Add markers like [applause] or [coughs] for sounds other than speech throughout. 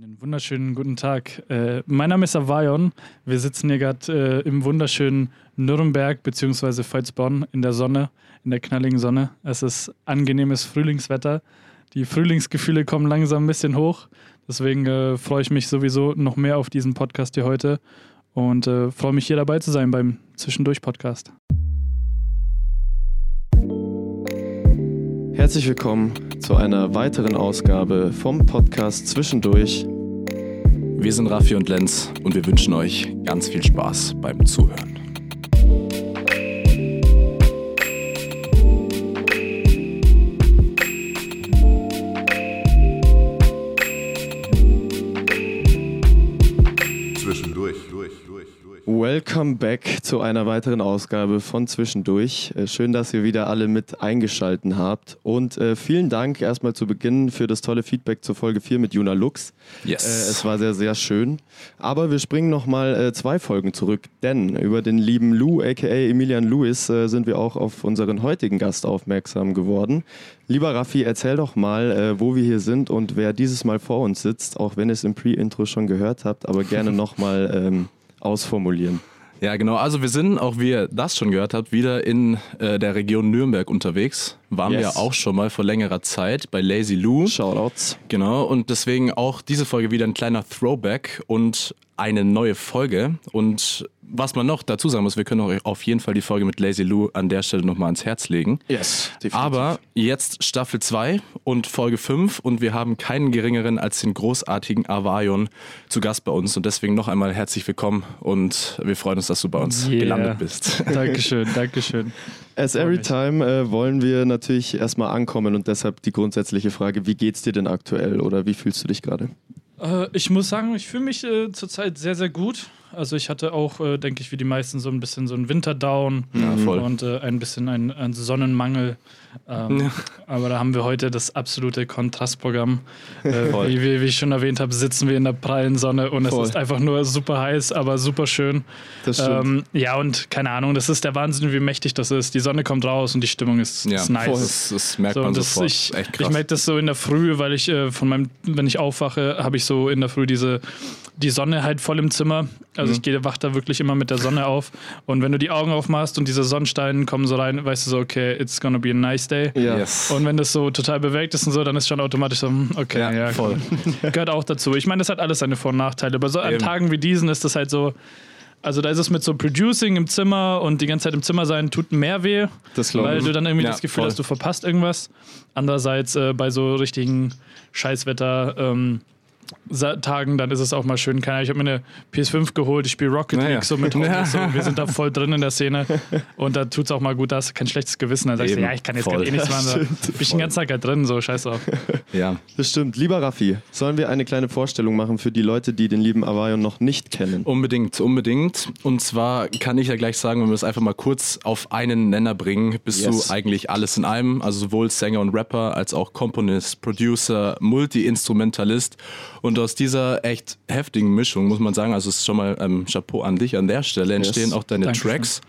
Einen wunderschönen guten Tag. Äh, mein Name ist Avayon. Wir sitzen hier gerade äh, im wunderschönen Nürnberg bzw. Veitsborn in der Sonne, in der knalligen Sonne. Es ist angenehmes Frühlingswetter. Die Frühlingsgefühle kommen langsam ein bisschen hoch. Deswegen äh, freue ich mich sowieso noch mehr auf diesen Podcast hier heute und äh, freue mich hier dabei zu sein beim Zwischendurch-Podcast. Herzlich willkommen zu einer weiteren Ausgabe vom Podcast Zwischendurch. Wir sind Raffi und Lenz und wir wünschen euch ganz viel Spaß beim Zuhören. Welcome back zu einer weiteren Ausgabe von Zwischendurch. Äh, Schön, dass ihr wieder alle mit eingeschalten habt. Und äh, vielen Dank erstmal zu Beginn für das tolle Feedback zur Folge 4 mit Juna Lux. Yes. Äh, es war sehr, sehr schön. Aber wir springen nochmal äh, zwei Folgen zurück, denn über den lieben Lou, aka Emilian Lewis, äh, sind wir auch auf unseren heutigen Gast aufmerksam geworden. Lieber Raffi, erzähl doch mal, äh, wo wir hier sind und wer dieses Mal vor uns sitzt, auch wenn ihr es im Pre-Intro schon gehört habt, aber gerne nochmal ähm, ausformulieren. Ja, genau. Also wir sind, auch wie ihr das schon gehört habt, wieder in äh, der Region Nürnberg unterwegs. Waren wir Yes. ja auch schon mal vor längerer Zeit bei Lazy Lou. Shoutouts. Genau, und deswegen auch diese Folge wieder ein kleiner Throwback und eine neue Folge. Und was man noch dazu sagen muss, wir können euch auf jeden Fall die Folge mit Lazy Lou an der Stelle nochmal ans Herz legen. Yes, Aber jetzt Staffel 2 und Folge 5 und wir haben keinen geringeren als den großartigen Avarion zu Gast bei uns und deswegen noch einmal herzlich willkommen und wir freuen uns, dass du bei uns Yeah. gelandet bist. Dankeschön, [laughs] Dankeschön. As every time äh, wollen wir natürlich erstmal ankommen und deshalb die grundsätzliche Frage, wie geht's dir denn aktuell oder wie fühlst du dich gerade? Äh, ich muss sagen, ich fühle mich äh, zurzeit sehr, sehr gut. Also ich hatte auch, äh, denke ich, wie die meisten so ein bisschen so einen Winterdown Ja, und äh, ein bisschen einen, einen Sonnenmangel. Ähm, Ja. Aber da haben wir heute das absolute Kontrastprogramm. Äh, [laughs] wie, wie, wie ich schon erwähnt habe, sitzen wir in der prallen Sonne und Voll. es ist einfach nur super heiß, aber super schön. Das stimmt. Ähm, ja, und keine Ahnung, das ist der Wahnsinn, wie mächtig das ist. Die Sonne kommt raus und die Stimmung ist, Ja, ist nice. voll. Das, das merkt So, man das, sofort. ich Echt ich krass. merke das so in der Früh, weil ich äh, von meinem, wenn ich aufwache, habe ich so in der Früh diese die Sonne halt voll im Zimmer. Also Mhm. ich gehe, wach da wirklich immer mit der Sonne auf. Und wenn du die Augen aufmachst und diese Sonnensteine kommen so rein, weißt du so, okay, it's gonna be a nice day. ja. Yes. Und wenn das so total bewegt ist und so, dann ist schon automatisch so, hm, okay, ja, Ja, voll. [laughs] Gehört auch dazu. Ich meine, das hat alles seine Vor- und Nachteile. Aber so an. Tagen wie diesen ist das halt so. Also da ist es mit so Producing im Zimmer und die ganze Zeit im Zimmer sein tut mehr weh, Das glaube weil ich. du dann irgendwie Ja, das Gefühl voll. hast, du verpasst irgendwas. Andererseits äh, bei so richtigen Scheißwetter ähm, Tagen, dann ist es auch mal schön. Keine Ahnung, ich habe mir eine PS5 geholt, ich spiele Rocket Naja. League so mit [laughs] Ja. Homies, so, wir sind da voll drin in der Szene und da tut es auch mal gut, da hast du kein schlechtes Gewissen. Dann sagst du, Eben, ja, ich kann jetzt voll. gerade eh nichts machen. [laughs] Stimmt, bin ich den ganzen Tag halt drin, so scheiß drauf. Ja. Das stimmt. Lieber Raffi, sollen wir eine kleine Vorstellung machen für die Leute, die den lieben Avarion noch nicht kennen? Unbedingt, unbedingt. Und zwar kann ich ja gleich sagen, wenn wir es einfach mal kurz auf einen Nenner bringen, bist Yes. du eigentlich alles in einem. Also sowohl Sänger und Rapper als auch Komponist, Producer, Multi-Instrumentalist. Und aus dieser echt heftigen Mischung, muss man sagen, also es ist schon mal ähm, Chapeau an dich an der Stelle, entstehen auch deine Dankeschön. Tracks.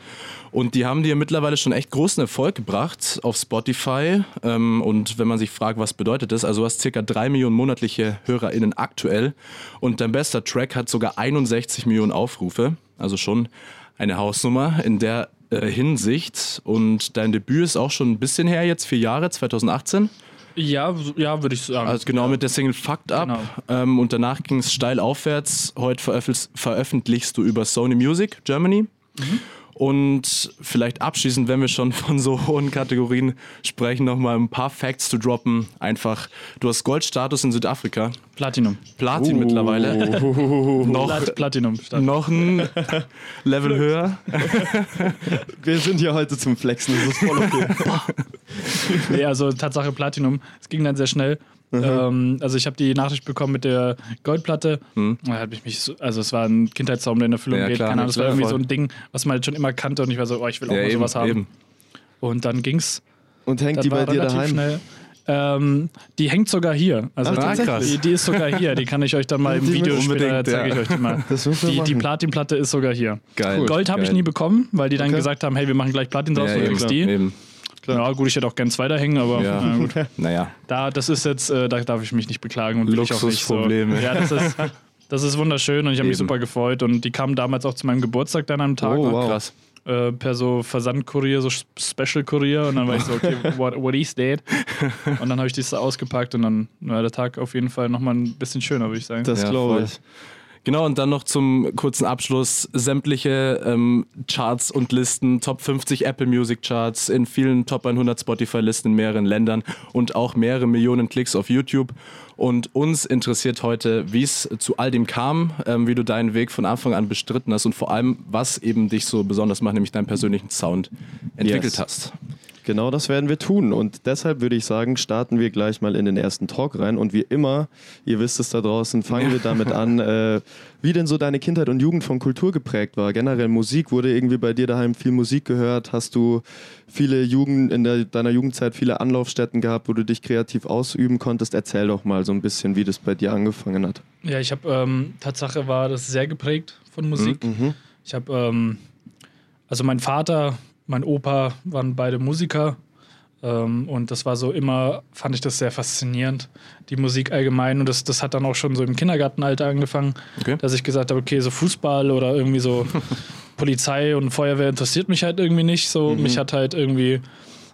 Und die haben dir mittlerweile schon echt großen Erfolg gebracht auf Spotify. Ähm, und wenn man sich fragt, was bedeutet das, also du hast circa drei Millionen monatliche HörerInnen aktuell. Und dein bester Track hat sogar 61 Millionen Aufrufe. Also schon eine Hausnummer in der äh, Hinsicht. Und dein Debüt ist auch schon ein bisschen her, jetzt vier Jahre, 2018. Ja, ja, würde ich sagen. Also genau mit der Single Fucked Up. Genau. Ähm, und danach ging es steil aufwärts. Heute veröffentlichst, veröffentlichst du über Sony Music Germany. Mhm. Und vielleicht abschließend, wenn wir schon von so hohen Kategorien sprechen, nochmal ein paar Facts zu droppen. Einfach, du hast Goldstatus in Südafrika, Platinum. Platin mittlerweile. [laughs] noch, Plat Platinum. Statt. noch ein Level höher. [laughs] Wir sind hier heute zum Flexen, das ist voll okay. [laughs] Nee, also Tatsache Platinum. Es ging dann sehr schnell. Ähm, also ich habe die Nachricht bekommen mit der Goldplatte. Da habe ich mich so, also es war ein Kindheitstraum, der in Erfüllung Ja, geht. klar, Keine Ahnung, das war irgendwie voll. so ein Ding, was man halt schon immer kannte und ich war so, oh, ich will auch Ja, mal eben, sowas haben. eben. Und dann ging's. Und hängt Das die bei dir daheim? schnell. Ähm, die hängt sogar hier. Also Ach, die, tatsächlich? die, die ist sogar hier. Die kann ich euch dann mal [laughs] im Video später unbedingt, zeige ja. ich euch die mal. [laughs] Die, die. Platinplatte ist sogar hier. Geil. Gold habe ich nie bekommen, weil die dann Okay. gesagt haben, hey, wir machen gleich Platin draus Ja, und du eben, kriegst die. eben. Ja, gut, ich hätte auch gern zwei da hängen, aber Ja. na gut. [laughs] Naja, Da, das ist jetzt, äh, da darf ich mich nicht beklagen und will ich auch nicht so. Luxusprobleme. Ja, das ist, [laughs] das ist wunderschön und ich habe mich super gefreut und die kamen damals auch zu meinem Geburtstag dann am Tag. Oh, wow. krass. äh, per so Versandkurier, so Special-Kurier und dann war ich so, okay, [laughs] what, what is that? Und dann habe ich das da ausgepackt und dann war der Tag auf jeden Fall nochmal ein bisschen schöner, würde ich sagen. Das Ja, glaube voll. ich. Genau, und dann noch zum kurzen Abschluss sämtliche ähm, Charts und Listen, Top 50 Apple Music Charts, in vielen Top 100 Spotify-Listen in mehreren Ländern und auch mehrere Millionen Klicks auf YouTube. Und uns interessiert heute, wie es zu all dem kam, ähm, wie du deinen Weg von Anfang an bestritten hast und vor allem, was eben dich so besonders macht, nämlich deinen persönlichen Sound entwickelt Yes. hast. Genau das werden wir tun. Und deshalb würde ich sagen, starten wir gleich mal in den ersten Talk rein. Und wie immer, ihr wisst es da draußen, fangen wir damit an, äh, wie denn so deine Kindheit und Jugend von Kultur geprägt war. Generell Musik, wurde irgendwie bei dir daheim viel Musik gehört? Hast du viele Jugend, in der, deiner Jugendzeit viele Anlaufstätten gehabt, wo du dich kreativ ausüben konntest? Erzähl doch mal so ein bisschen, wie das bei dir angefangen hat. Ja, ich habe, ähm, Tatsache war das sehr geprägt von Musik. Mhm. Ich habe, ähm, also mein Vater, mein Opa waren beide Musiker. Ähm, und das war so immer, fand ich das sehr faszinierend, die Musik allgemein. Und das, das hat dann auch schon so im Kindergartenalter angefangen, Okay. dass ich gesagt habe, okay, so Fußball oder irgendwie so [laughs] Polizei und Feuerwehr interessiert mich halt irgendwie nicht. So, mich hat halt irgendwie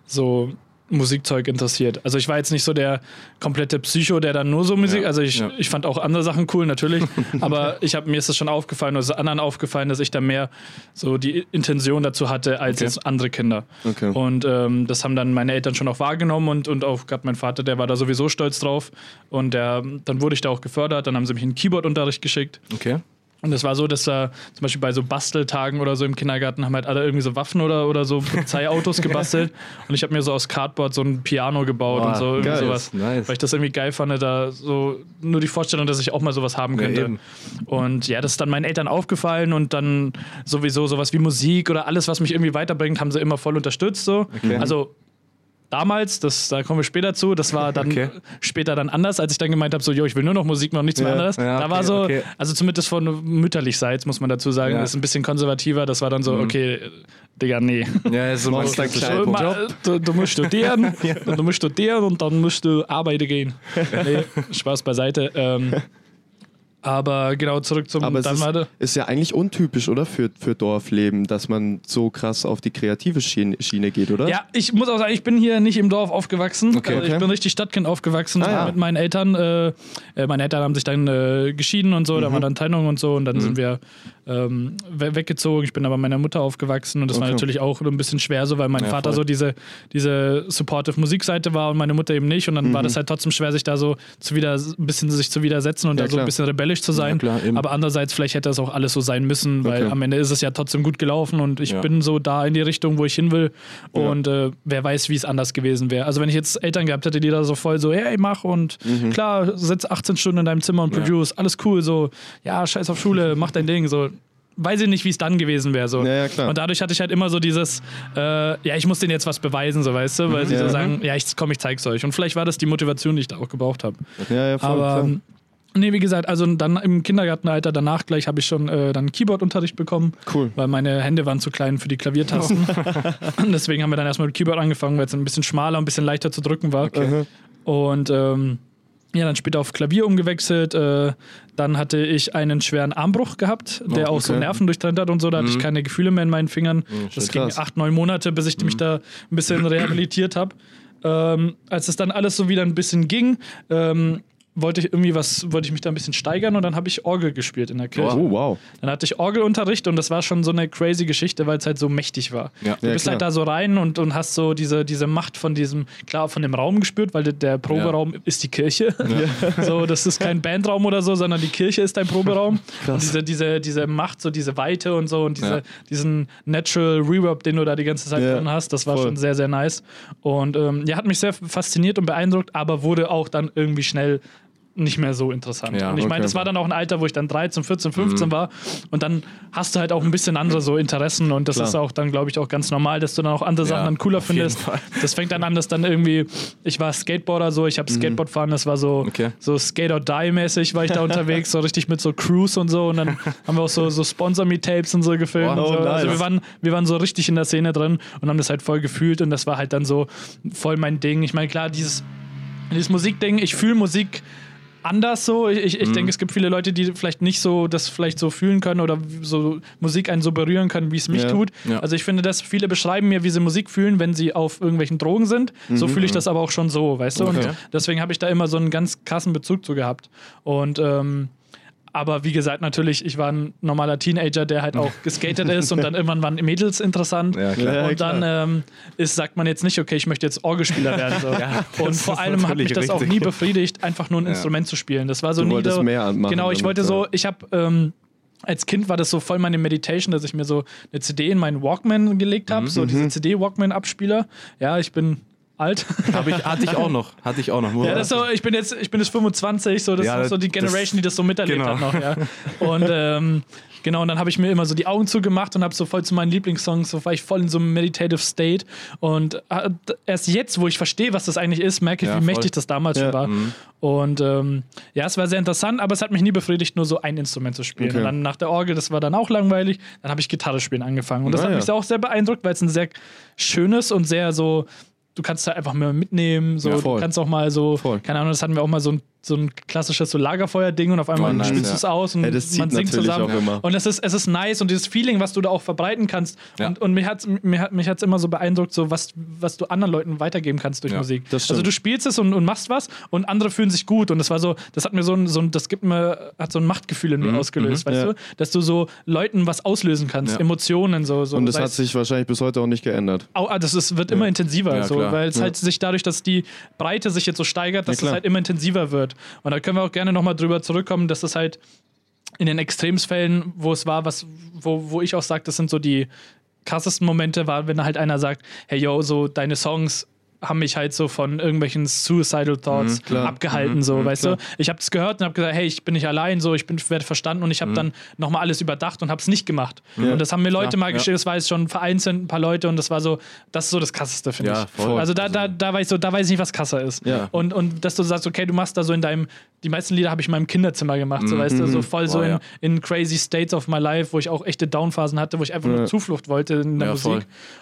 so Musikzeug interessiert. Also ich war jetzt nicht so der komplette Psycho, der dann nur so Musik, Ja, also ich, ja. ich fand auch andere Sachen cool natürlich, [laughs] aber ich habe mir ist das schon aufgefallen oder es ist anderen aufgefallen, dass ich da mehr so die Intention dazu hatte als Okay. jetzt andere Kinder. Okay. Und ähm, das haben dann meine Eltern schon auch wahrgenommen und, und auch gerade mein Vater, der war da sowieso stolz drauf und der, dann wurde ich da auch gefördert, dann haben sie mich in Keyboard-Unterricht geschickt Okay. Und es war so, dass da zum Beispiel bei so Basteltagen oder so im Kindergarten haben halt alle irgendwie so Waffen oder, oder so Polizeiautos [laughs] gebastelt. Und ich habe mir so aus Cardboard so ein Piano gebaut Boah, und so irgendwie geil. sowas. Nice. Weil ich das irgendwie geil fand, da so nur die Vorstellung, dass ich auch mal sowas haben Ja, könnte. eben. und ja, das ist dann meinen Eltern aufgefallen und dann sowieso sowas wie Musik oder alles, was mich irgendwie weiterbringt, haben sie immer voll unterstützt. So. Okay. Also damals, das, da kommen wir später zu, das war dann Okay. später dann anders, als ich dann gemeint habe, so, jo, ich will nur noch Musik, noch nichts mehr Ja, anderes. ja, da war okay, so, okay. also zumindest von mütterlichseits, muss man dazu sagen, Ja. Mhm. das ist ein bisschen konservativer, das war dann so, okay, Digga, nee. Ja, so Machst du du, du musst studieren, [laughs] du musst studieren und dann musst du arbeiten gehen. Nee, Spaß beiseite. Ähm, aber genau, zurück zum Aber es ist, ist ja eigentlich untypisch, oder? Für, für Dorfleben, dass man so krass auf die kreative Schiene, Schiene geht, oder? Ja, ich muss auch sagen, ich bin hier nicht im Dorf aufgewachsen. Okay, also ich okay. bin richtig Stadtkind aufgewachsen Ah, ja. mit meinen Eltern. Äh, äh, meine Eltern haben sich dann äh, geschieden und so, da Mhm. war dann Trennung und so und dann sind wir ähm, we weggezogen. Ich bin aber meiner Mutter aufgewachsen und das war Okay. natürlich auch ein bisschen schwer so, weil mein Ja, Vater voll. so diese, diese supportive Musikseite war und meine Mutter eben nicht und dann war Mhm. das halt trotzdem schwer, sich da so zu wieder, ein bisschen sich zu widersetzen und Ja, da so ein bisschen rebellisch zu sein. Ja, klar, aber andererseits, vielleicht hätte das auch alles so sein müssen, weil Okay. am Ende ist es ja trotzdem gut gelaufen und ich bin so da in die Richtung, wo ich hin will. Und äh, wer weiß, wie es anders gewesen wäre. Also wenn ich jetzt Eltern gehabt hätte, die da so voll so, hey, mach und Mhm. klar, sitz 18 Stunden in deinem Zimmer und produce, alles cool, so, ja, scheiß auf Schule, mach dein Ding, so. Weiß ich nicht, wie es dann gewesen wäre. So. Ja, ja. Und dadurch hatte ich halt immer so dieses, äh, ja, ich muss denen jetzt was beweisen, so weißt du, weil sie Ja. so sagen, ja, ich komm, ich zeig's euch. Und vielleicht war das die Motivation, die ich da auch gebraucht habe. ja, ja voll Aber klar. ähm, nee, wie gesagt, also dann im Kindergartenalter danach gleich habe ich schon äh, dann Keyboard-Unterricht bekommen, Cool. weil meine Hände waren zu klein für die Klaviertasten. [laughs] Und Deswegen haben wir dann erstmal mit Keyboard angefangen, weil es ein bisschen schmaler und ein bisschen leichter zu drücken war. Und ähm, ja, dann später auf Klavier umgewechselt. Äh, dann hatte ich einen schweren Armbruch gehabt, der auch so okay. Nerven durchtrennt hat und so. Da hatte ich keine Gefühle mehr in meinen Fingern. das ging krass. acht, neun Monate, bis ich mich da ein bisschen rehabilitiert habe. Ähm, als es dann alles so wieder ein bisschen ging, ähm, wollte ich irgendwie was, wollte ich mich da ein bisschen steigern und dann habe ich Orgel gespielt in der Kirche. Oh, wow. Dann hatte ich Orgelunterricht und das war schon so eine crazy Geschichte, weil es halt so mächtig war. Ja. Du Ja, bist klar. halt da so rein und, und hast so diese, diese Macht von diesem, klar, von dem Raum gespürt, weil der, Proberaum ist die Kirche. [laughs] So, das ist kein Bandraum oder so, sondern die Kirche ist dein Proberaum. [laughs] Und diese, diese, diese Macht, so diese Weite und so und diese, Ja. diesen Natural Reverb, den du da die ganze Zeit Ja, drin hast, das war voll. schon sehr, sehr nice. Und ähm, ja, hat mich sehr fasziniert und beeindruckt, aber wurde auch dann irgendwie schnell nicht mehr so interessant. Ja, und ich meine, okay. das war dann auch ein Alter, wo ich dann 13, 14, 15 war und dann hast du halt auch ein bisschen andere so Interessen und das Klar. ist auch dann, glaube ich, auch ganz normal, dass du dann auch andere Sachen dann cooler findest. Das fängt dann an, dass dann irgendwie, ich war Skateboarder so, ich habe Skateboard fahren, das war so, Okay. so Skate or Die mäßig war ich da [laughs] unterwegs, so richtig mit so Cruise und so und dann haben wir auch so, so Sponsor Me Tapes und so gefilmt. Und so. nice. Also wir waren, wir waren so richtig in der Szene drin und haben das halt voll gefühlt und das war halt dann so voll mein Ding. Ich meine, klar, dieses, dieses Musikding, ich fühle Musik anders so. Ich, ich, ich Mhm. denke, es gibt viele Leute, die vielleicht nicht so das vielleicht so fühlen können oder so Musik einen so berühren können, wie es mich Ja. tut. Ja. Also ich finde, dass viele beschreiben mir, wie sie Musik fühlen, wenn sie auf irgendwelchen Drogen sind. So fühle ich das aber auch schon so, weißt du? Mhm. Okay. Und deswegen habe ich da immer so einen ganz krassen Bezug zu gehabt. Und ähm, aber wie gesagt, natürlich, ich war ein normaler Teenager, der halt auch geskatet ist und dann [laughs] irgendwann waren Mädels interessant. Ja, klar. Ja, und dann ähm, ist, sagt man jetzt nicht, okay, ich möchte jetzt Orgelspieler werden. So. [laughs] und das vor allem hat mich das auch richtig. nie befriedigt, einfach nur ein Instrument zu spielen. Das war so Du nie wolltest so, mehr machen Genau, ich wollte ja. so, ich habe ähm, als Kind war das so voll meine Meditation, dass ich mir so eine CD in meinen Walkman gelegt habe, so Mhm. diese CD-Walkman-Abspieler. Ja, ich bin alt. Hab ich, hatte ich auch noch. Hatte ich auch noch. Ja, das so, ich bin jetzt, ich bin jetzt 25, so, das Ja, ist so die das- Generation, die das so miterlebt genau. hat noch, ja. Und ähm, genau, und dann habe ich mir immer so die Augen zugemacht und habe so voll zu meinen Lieblingssongs, so war ich voll in so einem meditative State. Und äh, erst jetzt, wo ich verstehe, was das eigentlich ist, merke ich, Ja, wie voll. mächtig das damals schon war. Und ähm, ja, es war sehr interessant, aber es hat mich nie befriedigt, nur so ein Instrument zu spielen. Okay. Und dann nach der Orgel, das war dann auch langweilig, dann habe ich Gitarre spielen angefangen. Und das hat mich auch sehr beeindruckt, weil es ein sehr schönes und sehr so, du kannst da einfach mehr mitnehmen, so, Ja, du kannst auch mal so, Voll. keine Ahnung, das hatten wir auch mal so ein, so ein klassisches so Lagerfeuer-Ding und auf einmal Oh, nice, spielst du ja. es aus und Ja, man singt zusammen. auch. Und es ist, es ist nice und dieses Feeling, was du da auch verbreiten kannst. Ja. Und, und mich hat es mir hat, mich hat's immer so beeindruckt, so was, was du anderen Leuten weitergeben kannst durch Musik. Also du spielst es und, und machst was und andere fühlen sich gut. Und das war so, das hat mir so ein, so ein das gibt mir, hat so ein Machtgefühl in mir ausgelöst, weißt Mhm, Ja. du? Dass du so Leuten was auslösen kannst. Emotionen so. so Und das hat sich wahrscheinlich bis heute auch nicht geändert. Au- ah, das ist, wird immer intensiver, so, weil es halt sich dadurch, dass die Breite sich jetzt so steigert, dass es halt immer intensiver wird. Und da können wir auch gerne nochmal drüber zurückkommen, dass es halt in den Extremsfällen, wo es war, was, wo, wo ich auch sage, das sind so die krassesten Momente, war, wenn halt einer sagt, hey yo, so deine Songs haben mich halt so von irgendwelchen suicidal thoughts Mhm, abgehalten, so, weißt klar. du? Ich habe das gehört und habe gesagt, hey, ich bin nicht allein, so, ich bin werde verstanden und ich habe dann nochmal alles überdacht und habe es nicht gemacht. Und das haben mir Leute mal ja. geschickt, das war jetzt schon vereinzelt ein paar Leute und das war so, das ist so das Krasseste, finde Ja, ich. voll. Also da, da, da weiß ich so, da weiß ich nicht, was krasser ist. Ja. Und, und dass du sagst, okay, du machst da so in deinem, die meisten Lieder habe ich in meinem Kinderzimmer gemacht, so weißt du, so voll so in, ja. in crazy states of my life, wo ich auch echte Downphasen hatte, wo ich einfach Ja. nur Zuflucht wollte in der Ja, Musik. voll.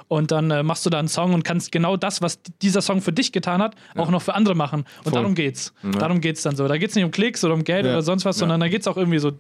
Und dann äh, machst du da einen Song und kannst genau das, was dieser Song für dich getan hat, auch noch für andere machen. Und Voll. darum geht's. Darum geht's dann so. Da geht's nicht um Klicks oder um Geld Ja. oder sonst was, sondern da geht's auch irgendwie so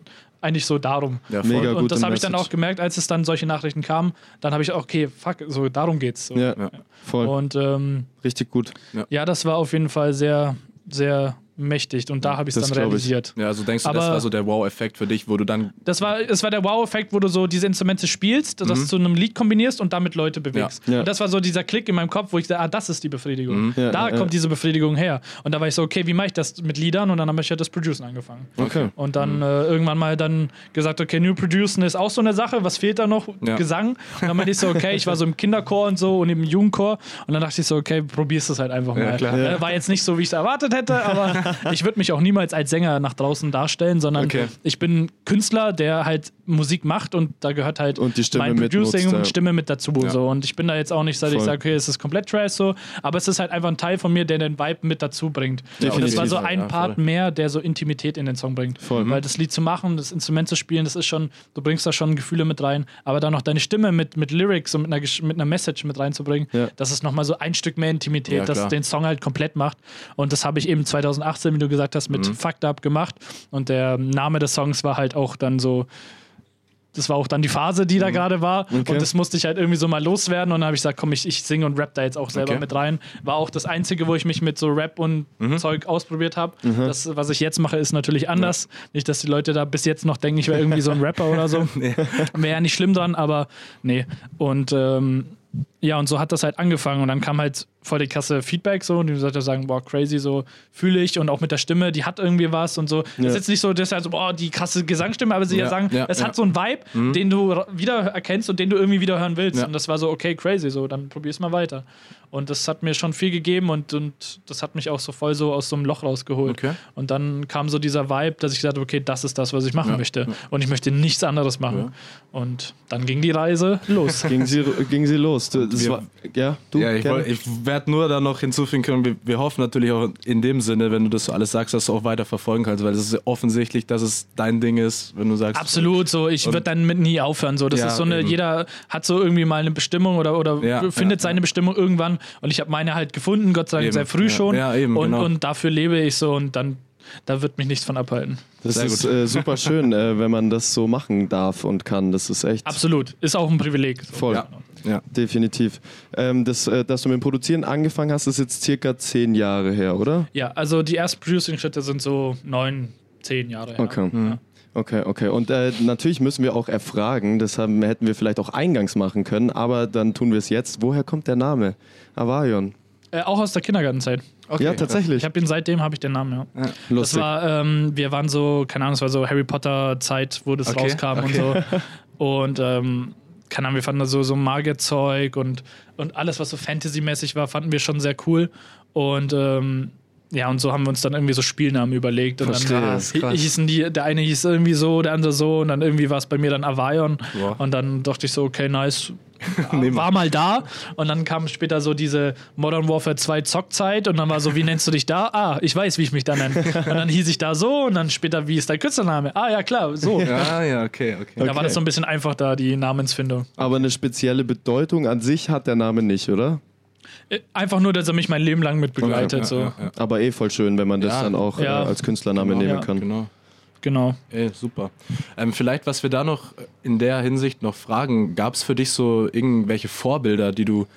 eigentlich so darum. Ja, voll. Mega Und das habe ich dann auch gemerkt, als es dann solche Nachrichten kamen. Dann habe ich auch, okay, fuck, so darum geht's. So. Ja, Ja. voll. Und ähm, Richtig gut. ja, das war auf jeden Fall sehr, sehr mächtig. Und da habe ich es dann realisiert. Ja, also denkst du, Aber- das war so der Wow-Effekt für dich, wo du dann. Das war, es war der Wow-Effekt, wo du so diese Instrumente spielst, das zu einem Lied kombinierst und damit Leute bewegst. Mhm. Ja. Und das war so dieser Klick in meinem Kopf, wo ich dachte, ah, das ist die Befriedigung. Ja, da ja, kommt ja. diese Befriedigung her. Und da war ich so, okay, wie mache ich das mit Liedern? Und dann habe ich ja das Producen angefangen. Okay. Und dann äh, irgendwann mal dann gesagt, okay, New Producen ist auch so eine Sache, was fehlt da noch? Ja. Gesang. Und dann meinte ich so, okay, ich war so im Kinderchor und so und im Jugendchor und dann dachte ich so, okay, probierst es halt einfach mal. klar. Äh, War jetzt nicht so, wie ich es erwartet hätte, aber [laughs] ich würde mich auch niemals als Sänger nach draußen darstellen, sondern Okay. ich bin Künstler, der halt Musik macht und da gehört halt mein Producing und Stimme mit dazu. Ja. So. Und ich bin da jetzt auch nicht, dass ich sage, okay, es ist komplett Trash so, aber es ist halt einfach ein Teil von mir, der den Vibe mit dazu bringt. Und das Definitiv. war so ein Ja, Part mehr, der so Intimität in den Song bringt. Voll. Weil das Lied zu machen, das Instrument zu spielen, das ist schon, du bringst da schon Gefühle mit rein, aber dann noch deine Stimme mit, mit Lyrics und mit einer, mit einer Message mit reinzubringen, Ja. das ist nochmal so ein Stück mehr Intimität, Ja, das den Song halt komplett macht. Und das habe ich eben 2018, wie du gesagt hast, mit Fucked Up gemacht. Und der Name des Songs war halt auch dann so. Das war auch dann die Phase, die da gerade war. Okay. Und das musste ich halt irgendwie so mal loswerden. Und dann habe ich gesagt, komm, ich, ich singe und rap da jetzt auch selber Okay. mit rein. War auch das Einzige, wo ich mich mit so Rap und Zeug ausprobiert habe. Das, was ich jetzt mache, ist natürlich anders. Nicht, dass die Leute da bis jetzt noch denken, ich wäre irgendwie so ein Rapper oder so. [laughs] Wäre ja nicht schlimm dran, aber nee. Und ähm, ja, und so hat das halt angefangen. Und dann kam halt voll die krasse Feedback so und die Leute sagen, boah, crazy, so fühle ich und auch mit der Stimme, die hat irgendwie was und so. Das ist jetzt nicht so, dass halt so, boah, die krasse Gesangsstimme, aber sie ja, Ja, sagen, ja, es ja. hat so einen Vibe, den du wieder erkennst und den du irgendwie wieder hören willst. Ja. Und das war so, okay, crazy, so, dann probier's mal weiter. Und das hat mir schon viel gegeben und, und das hat mich auch so voll so aus so einem Loch rausgeholt. Okay. Und dann kam so dieser Vibe, dass ich gesagt habe, okay, das ist das, was ich machen Ja, möchte. Und ich möchte nichts anderes machen. Und dann ging die Reise los. [laughs] Ging sie, ging sie los. Du, das Wir- war, ja, du? Ja, ich, gerne? woll- ich werde nur da noch hinzufügen können, wir, wir hoffen natürlich auch in dem Sinne, wenn du das so alles sagst, dass du auch weiter verfolgen kannst, weil es ist offensichtlich, dass es dein Ding ist, wenn du sagst. Absolut, so ich würde dann mit nie aufhören. So, das Ja, ist so eine, eben. jeder hat so irgendwie mal eine Bestimmung oder, oder Ja, findet ja, seine Bestimmung irgendwann und ich habe meine halt gefunden, Gott sei Dank Eben, sehr früh ja. schon. Ja, eben, und, genau. und dafür lebe ich so und dann da wird mich nichts von abhalten. Das Sehr ist gut. äh, super schön, äh, wenn man das so machen darf und kann. Das ist echt Absolut, ist auch ein Privileg. So. voll. Ja. Ja. Definitiv. Ähm, das, äh, dass du mit dem Produzieren angefangen hast, ist jetzt circa zehn Jahre her, oder? Ja, also die ersten Producing-Schritte sind so neun, zehn Jahre her. Okay. Ja. Okay, okay. Und äh, natürlich müssen wir auch erfragen, das haben, hätten wir vielleicht auch eingangs machen können, aber dann tun wir es jetzt. Woher kommt der Name? Avarion. Äh, auch aus der Kindergartenzeit. Okay, ja, tatsächlich. Ich habe ihn seitdem habe ich den Namen, ja. Das Lustig. war, ähm, wir waren so, keine Ahnung, es war so Harry Potter Zeit, wo das Okay, rauskam okay. und so. [laughs] Und ähm, keine Ahnung, wir fanden da so, so Magierzeug und, und alles, was so Fantasy-mäßig war, fanden wir schon sehr cool. Und ähm, ja, und so haben wir uns dann irgendwie so Spielnamen überlegt. Und Verstehe. dann Krass, krass. hi- hießen die, der eine hieß irgendwie so, der andere so, und dann irgendwie war es bei mir dann Avion. Boah. Und dann dachte ich so, okay, nice. [laughs] Wir. war mal da und dann kam später so diese Modern Warfare 2 Zockzeit und dann war so, wie nennst du dich da? Ah, ich weiß, wie ich mich da nenne. Und dann hieß ich da so und dann später, wie ist dein Künstlername? Ah, ja, klar, so. Ah, ja, okay, okay. Da war Okay. das so ein bisschen einfach da, die Namensfindung. aber eine spezielle Bedeutung an sich hat der Name nicht, oder? Äh, Einfach nur, dass er mich mein Leben lang mit begleitet. Ja, so. ja, ja. Aber eh voll schön, wenn man das Ja. dann auch Ja. äh, als Künstlername Genau, nehmen ja. kann. Genau. Genau. Ey, super. Ähm, vielleicht, was wir da noch in der Hinsicht noch fragen, gab es für dich so irgendwelche Vorbilder, die du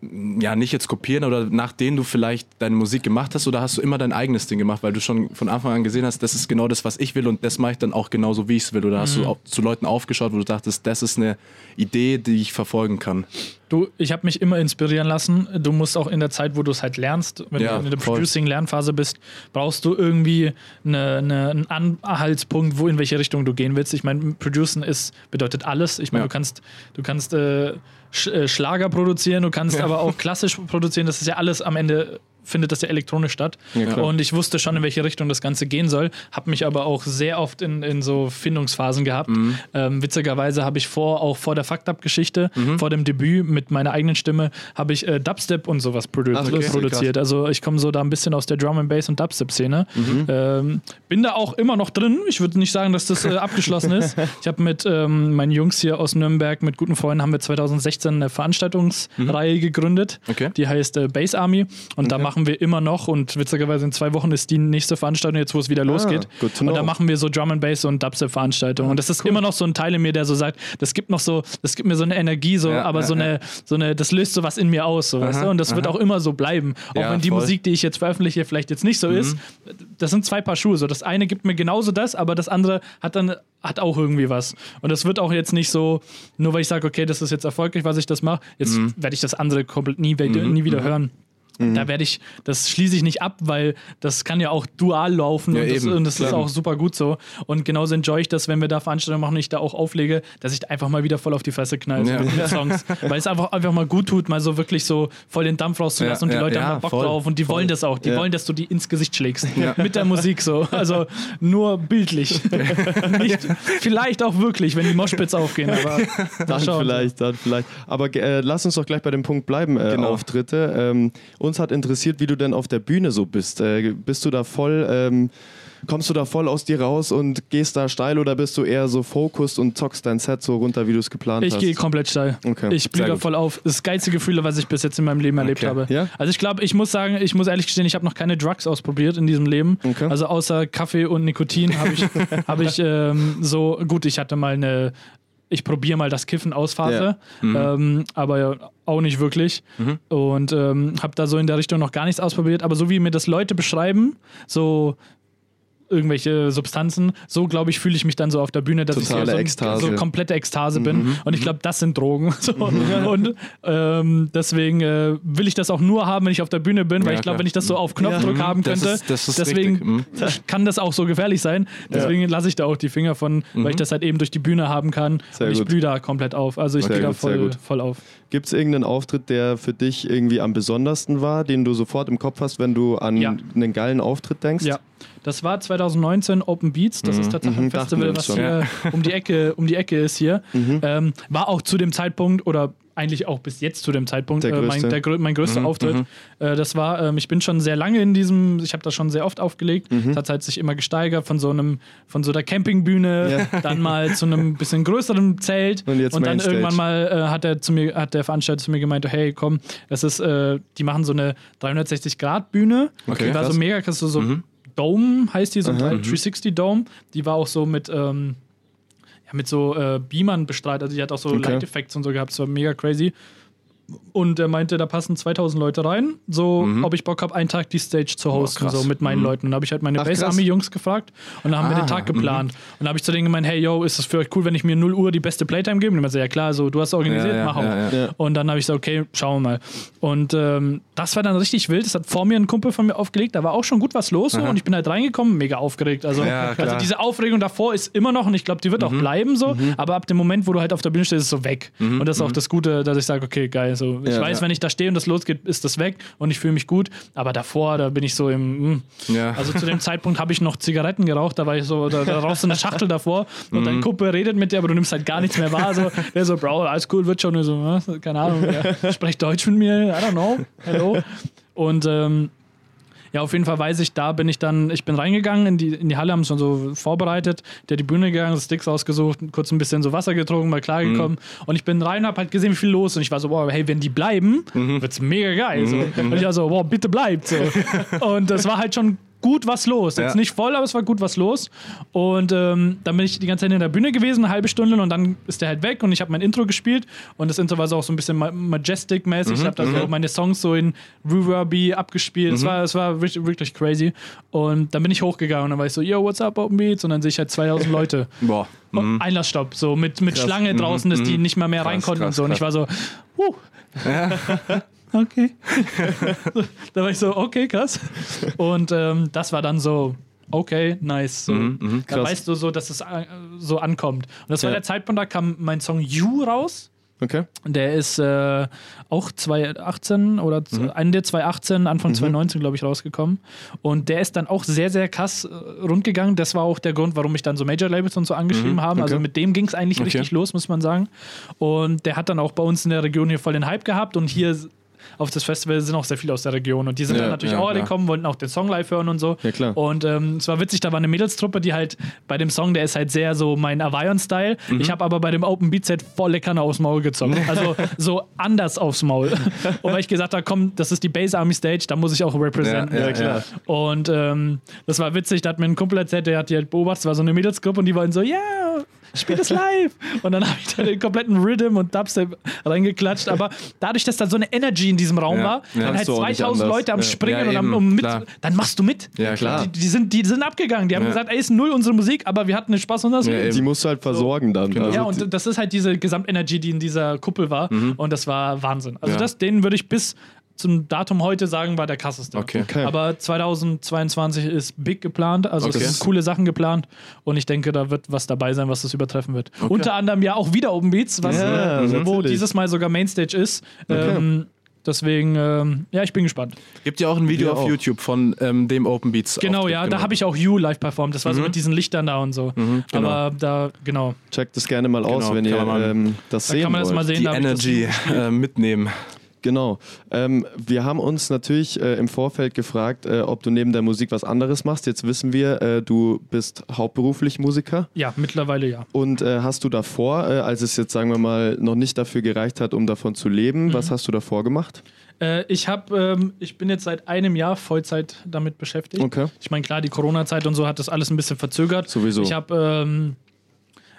mm, ja nicht jetzt kopieren oder nach denen du vielleicht deine Musik gemacht hast oder hast du immer dein eigenes Ding gemacht, weil du schon von Anfang an gesehen hast, das ist genau das, was ich will und das mache ich dann auch genauso, wie ich es will oder hast du auch zu Leuten aufgeschaut, wo du dachtest, das ist eine Idee, die ich verfolgen kann. Du, ich habe mich immer inspirieren lassen. Du musst auch in der Zeit, wo du es halt lernst, wenn Ja, du in der. Producing-Lernphase bist, brauchst du irgendwie eine, eine, einen Anhaltspunkt, wo in welche Richtung du gehen willst. Ich meine, Producen ist, bedeutet alles. Ich meine, Ja. du kannst, du kannst äh, Sch äh, Schlager produzieren, du kannst aber auch klassisch produzieren. Das ist ja alles am Ende findet das ja elektronisch statt. klar. und ich wusste schon, in welche Richtung das Ganze gehen soll, habe mich aber auch sehr oft in, in so Findungsphasen gehabt. Mhm. Ähm, witzigerweise habe ich vor, auch vor der Fucked Up-Geschichte, Mhm. vor dem Debüt mit meiner eigenen Stimme, habe ich äh, Dubstep und sowas produ Ach, okay. produziert. Also ich komme so da ein bisschen aus der Drum and Bass und Dubstep-Szene. Mhm. Ähm, bin da auch immer noch drin. Ich würde nicht sagen, dass das äh, abgeschlossen ist. [laughs] Ich habe mit ähm, meinen Jungs hier aus Nürnberg, mit guten Freunden, haben wir 2016 eine Veranstaltungsreihe gegründet. Mhm. Okay. Die heißt äh, Base Army und da machen wir immer noch und witzigerweise in zwei Wochen ist die nächste Veranstaltung, jetzt wo es wieder losgeht. good to Und da machen wir so Drum and Bass und Dubstep Veranstaltungen. Und das ist immer noch so ein Teil in mir, der so sagt, das gibt noch so, das gibt mir so eine Energie, so, Ja, aber ja, so eine, so eine, das löst so was in mir aus, so, weißt du? Und das wird auch immer so bleiben. Auch Ja, wenn die voll. Mhm. Musik, die ich jetzt veröffentliche, vielleicht jetzt nicht so ist. Das sind zwei Paar Schuhe. So, das eine gibt mir genauso das, aber das andere hat dann hat auch irgendwie was. Und das wird auch jetzt nicht so, nur weil ich sage, okay, das ist jetzt erfolgreich, was ich das mache, jetzt Mhm. werde ich das andere komplett nie, nie wieder hören. Da werde ich, das schließe ich nicht ab, weil das kann ja auch dual laufen Ja, und das, und das ist auch super gut so. Und genauso enjoy ich das, wenn wir da Veranstaltungen machen und ich da auch auflege, dass ich da einfach mal wieder voll auf die Fresse knall Ja. mit, mit [laughs] Songs. Weil es einfach, einfach mal gut tut, mal so wirklich so voll den Dampf rauszulassen Ja, und die ja, Leute ja, haben mal Bock voll, drauf und die voll. wollen das auch. Die Ja. wollen, dass du die ins Gesicht schlägst. [laughs] Mit der Musik so. Also nur bildlich. [laughs] Nicht, vielleicht auch wirklich, wenn die Moshpits aufgehen, aber Dann schauen. vielleicht, dann vielleicht. Aber äh, lass uns doch gleich bei dem Punkt bleiben, äh, Genau. Auftritte. Ähm, uns hat interessiert, wie du denn auf der Bühne so bist. Äh, bist du da voll, ähm, kommst du da voll aus dir raus und gehst da steil oder bist du eher so fokussed und zockst dein Set so runter, wie du es geplant Ich hast? gehe komplett steil. Okay. Ich blühe da voll auf. Das geilste Gefühl, was ich bis jetzt in meinem Leben erlebt Okay. habe. Ja? Also ich glaube, ich muss sagen, ich muss ehrlich gestehen, ich habe noch keine Drugs ausprobiert in diesem Leben. Okay. Also außer Kaffee und Nikotin habe ich, [laughs] hab ich ähm, so, gut, ich hatte mal eine, ich probiere mal das Kiffen aus Phase, ähm, aber auch nicht wirklich. Und ähm, habe da so in der Richtung noch gar nichts ausprobiert. Aber so wie mir das Leute beschreiben, so irgendwelche Substanzen. So, glaube ich, fühle ich mich dann so auf der Bühne, dass Totale ich so, Ekstase. so komplette Ekstase bin. Mhm. Und ich glaube, das sind Drogen. [laughs] So. Und ähm, deswegen äh, will ich das auch nur haben, wenn ich auf der Bühne bin, weil Ja, ich glaube, wenn ich das so auf Knopfdruck haben Das könnte, ist- das ist deswegen richtig. Mhm. kann das auch so gefährlich sein. Deswegen lasse ich da auch die Finger von, weil ich das halt eben durch die Bühne haben kann. Sehr und ich blühe da komplett auf. Also ich gehe da voll, voll auf. Gibt es irgendeinen Auftritt, der für dich irgendwie am besondersten war, den du sofort im Kopf hast, wenn du an Ja. einen geilen Auftritt denkst? Ja, das war 2019 Open Beats. Das ist tatsächlich ein Mhm, Festival, was hier um die Ecke, um die Ecke ist hier. Ähm, war auch zu dem Zeitpunkt oder eigentlich auch bis jetzt zu dem Zeitpunkt äh, mein, der, mein größter Auftritt. Äh, das war, ähm, ich bin schon sehr lange in diesem, ich habe das schon sehr oft aufgelegt. Es hat halt sich immer gesteigert von so einem, von so der Campingbühne, dann mal zu einem bisschen größeren Zelt Und jetzt dann Mainstage. irgendwann mal äh, hat er zu mir, hat der Veranstalter zu mir gemeint, hey komm, das ist, äh, die machen so eine 360 Grad Bühne. Okay, die war krass. so mega, krass, so, so Dome heißt die, so ein 360 Dome. Die war auch so mit, ähm, ja, mit so äh, Beamern bestrahlt. Also die hat auch so Okay. Light Effects und so gehabt. Das war mega crazy. Und er meinte, da passen 2000 Leute rein. So, ob ich Bock habe, einen Tag die Stage zu hosten, krass. so mit meinen Leuten. Und da habe ich halt meine krass. Army Jungs gefragt und dann haben wir Ah, den Tag geplant. Und da habe ich zu denen gemeint, hey, yo, ist es für euch cool, wenn ich mir 0 Uhr die beste Playtime gebe? Und die meinte, ja klar, so, du hast organisiert, Ja, ja, mach auch. ja. Und dann habe ich gesagt, okay, schauen wir mal. Und ähm, das war dann richtig wild. Das hat vor mir ein Kumpel von mir aufgelegt. Da war auch schon gut was los. So, und ich bin halt reingekommen, mega aufgeregt. Also, also diese Aufregung davor ist immer noch und ich glaube, die wird auch bleiben so. Aber ab dem Moment, wo du halt auf der Bühne stehst, ist es so weg. Und das ist auch das Gute, dass ich sage, okay, geil. So, ich Ja, weiß, ja. wenn ich da stehe und das losgeht, ist das weg und ich fühle mich gut. Aber davor, da bin ich so im. mm. Ja. Also zu dem Zeitpunkt habe ich noch Zigaretten geraucht. Da war ich so, da, da rauchst du eine Schachtel davor [laughs] und Mhm. dein Kumpel redet mit dir, aber du nimmst halt gar nichts mehr wahr. So, der so, Bro, alles cool, wird schon. Und so, keine Ahnung, ja, [laughs] sprecht Deutsch mit mir, I don't know. Hello. Und ähm, ja, auf jeden Fall weiß ich, da bin ich dann, ich bin reingegangen in die, in die Halle, haben es schon so vorbereitet, der die Bühne gegangen, Sticks ausgesucht, kurz ein bisschen so Wasser getrunken, mal klargekommen. Und ich bin rein, hab halt gesehen, wie viel los ist. Und ich war so, wow, hey, wenn die bleiben, wird's mega geil. So. Und ich war so, wow, bitte bleibt. So. [laughs] Und das war halt schon gut was los. Jetzt Ja. nicht voll, aber es war gut was los. Und ähm, dann bin ich die ganze Zeit in der Bühne gewesen, eine halbe Stunde, und dann ist der halt weg und ich habe mein Intro gespielt. Und das Intro war so auch so ein bisschen ma- Majestic-mäßig. ich habe da so meine Songs so in Reverby abgespielt. Es war, es war wirklich, wirklich crazy. Und dann bin ich hochgegangen und dann war ich so, yo, what's up, Open Beats? Und dann sehe ich halt 2000 [laughs] Leute. Boah. Und Einlassstopp, so mit, mit Schlange draußen, dass die nicht mal mehr rein konnten Mhm. und so. Und ich war so, huh. [laughs] okay. [laughs] da war ich so, okay, krass. Und ähm, das war dann so, okay, nice. So. Mhm, da krass. weißt du so, dass es äh, so ankommt. Und das war Ja. der Zeitpunkt, da kam mein Song You raus. Okay. Der ist äh, auch 2018 oder Mhm. Ende 2018, Anfang 2019, glaube ich, rausgekommen. Und der ist dann auch sehr, sehr krass äh, rundgegangen. Das war auch der Grund, warum mich dann so Major Labels und so angeschrieben haben. Also Mhm. okay. mit dem ging es eigentlich Okay. richtig los, muss man sagen. Und der hat dann auch bei uns in der Region hier voll den Hype gehabt. Und hier auf das Festival sind auch sehr viele aus der Region. Und die sind Ja, dann natürlich ja, auch alle klar. gekommen, wollten auch den Song live hören und so. Ja, klar. Und ähm, es war witzig, da war eine Mädelstruppe, die halt bei dem Song, der ist halt sehr so mein Avion-Style. Mhm. Ich habe aber bei dem Open Beat Set volle Kanne aufs Maul gezogen. [laughs] Also so anders aufs Maul. [laughs] Und weil ich gesagt habe, komm, das ist die Base Army Stage, da muss ich auch representen. Ja, klar. Und ähm, das war witzig, da hat mir ein Kumpel erzählt, der hat die halt beobachtet, es war so eine Mädelsgruppe und die waren so, ja, spiel das live. Und dann habe ich da den kompletten Rhythm und Dubstep reingeklatscht. Aber dadurch, dass da so eine Energy in diesem Raum Ja, war, ja. dann halt Kannst du auch nicht 2000 anders. Leute am Ja. Springen Ja, und am, um mit, klar. dann machst du mit. Ja, klar. Die, die, sind, die sind abgegangen. Die haben Ja. gesagt, ey, ist null unsere Musik, aber wir hatten den Spaß unseres Ja, Lebens. eben. Die musst du halt versorgen dann. Genau. Also Ja, und das ist halt diese Gesamtenergie, die in dieser Kuppel war. Und das war Wahnsinn. Also Ja. das, den würde ich bis zum Datum heute sagen, war der krasseste. Okay. Okay. Aber 2022 ist big geplant, also Okay. es sind coole Sachen geplant und ich denke, da wird was dabei sein, was das übertreffen wird. Unter anderem ja auch wieder Open Beats, was, Ja, äh, wo dieses Mal sogar Mainstage ist. Ähm, deswegen, ähm, ja, ich bin gespannt. Gibt ja auch ein Video Wir auf auch. YouTube von ähm, dem Open Beats. Genau, Auftritt, ja, da habe ich auch You live performt. Das war Mhm. so mit diesen Lichtern da und so. genau. Aber da, genau. checkt das gerne mal aus, Genau, wenn ihr ähm, das Da sehen kann man das wollt. mal sehen. die da hab ich das Energy äh, mitnehmen. Genau. Ähm, wir haben uns natürlich äh, im Vorfeld gefragt, äh, ob du neben der Musik was anderes machst. Jetzt wissen wir, äh, du bist hauptberuflich Musiker. Ja, mittlerweile ja. Und äh, hast du davor, äh, als es jetzt, sagen wir mal, noch nicht dafür gereicht hat, um davon zu leben, Mhm. was hast du davor gemacht? Äh, ich habe, ähm, ich bin jetzt seit einem Jahr Vollzeit damit beschäftigt. Okay. Ich meine, klar, die Corona-Zeit und so hat das alles ein bisschen verzögert. Sowieso. Ich habe ähm,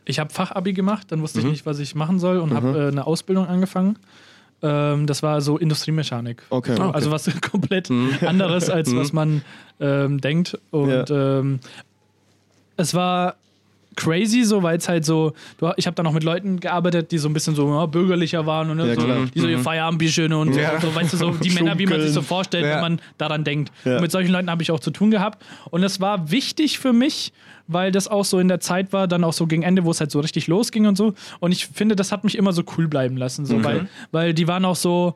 ich hab Fachabi gemacht, dann wusste ich nicht, was ich machen soll und habe äh, eine Ausbildung angefangen. Ähm, das war so Industriemechanik. Okay. So, okay. Also was [laughs] komplett anderes, als was man ähm, denkt. Und ähm, es war crazy so, weil es halt so, ich habe da noch mit Leuten gearbeitet, die so ein bisschen so ja, bürgerlicher waren und ne, Ja, so, die so ihr Feierabendbierchen und so, Ja. und so, weißt du, so die Männer, wie man sich so vorstellt, wenn man daran denkt. Mit solchen Leuten habe ich auch zu tun gehabt und es war wichtig für mich, weil das auch so in der Zeit war, dann auch so gegen Ende, wo es halt so richtig losging und so. Und ich finde, das hat mich immer so cool bleiben lassen, so, weil, weil die waren auch so.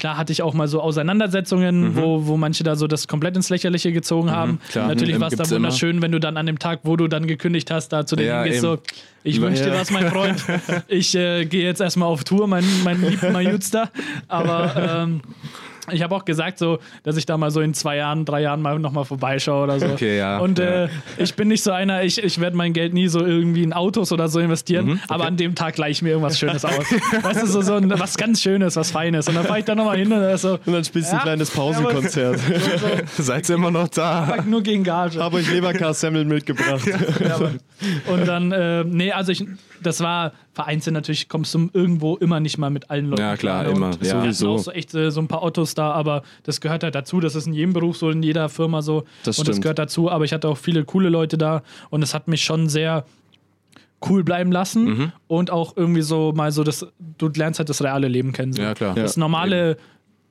Klar hatte ich auch mal so Auseinandersetzungen, wo, wo manche da so das komplett ins Lächerliche gezogen haben. klar. Natürlich Mhm, war es dann gibt's immer. wunderschön, wenn du dann an dem Tag, wo du dann gekündigt hast, da zu denen Ja, gehst, so, eben. ich wünsche dir Ja. was, mein Freund. [laughs] Ich äh, gehe jetzt erstmal auf Tour, mein, mein lieb Majutster. Aber ähm, ich habe auch gesagt, so, dass ich da mal so in zwei Jahren, drei Jahren mal nochmal vorbeischaue oder so. Okay, ja, Und ja. Äh, ich bin nicht so einer, ich, ich werde mein Geld nie so irgendwie in Autos oder so investieren, Mhm, aber an dem Tag gleich mir irgendwas Schönes aus. weißt du, so, so ein, was ganz Schönes, was Feines. Und dann fahre ich da nochmal hin und dann ist so, Und dann spielst du Ja. ein kleines Pausenkonzert. [laughs] Seid ihr immer noch da? sag nur gegen Gage. Habe euch Leberkassemmeln mitgebracht. [laughs] Und dann, äh, nee, also ich, das war vereinzelt natürlich, kommst du irgendwo immer nicht mal mit allen Leuten. Ja, klar, ne? immer, ja. Sowieso. auch so echt äh, so ein paar Ottos da, aber das gehört halt dazu. Das ist in jedem Beruf so, in jeder Firma so. Das und das stimmt. gehört dazu. Aber ich hatte auch viele coole Leute da und es hat mich schon sehr cool bleiben lassen Mhm. und auch irgendwie so mal so das, du lernst halt das reale Leben kennen. So. Ja, klar. Das normale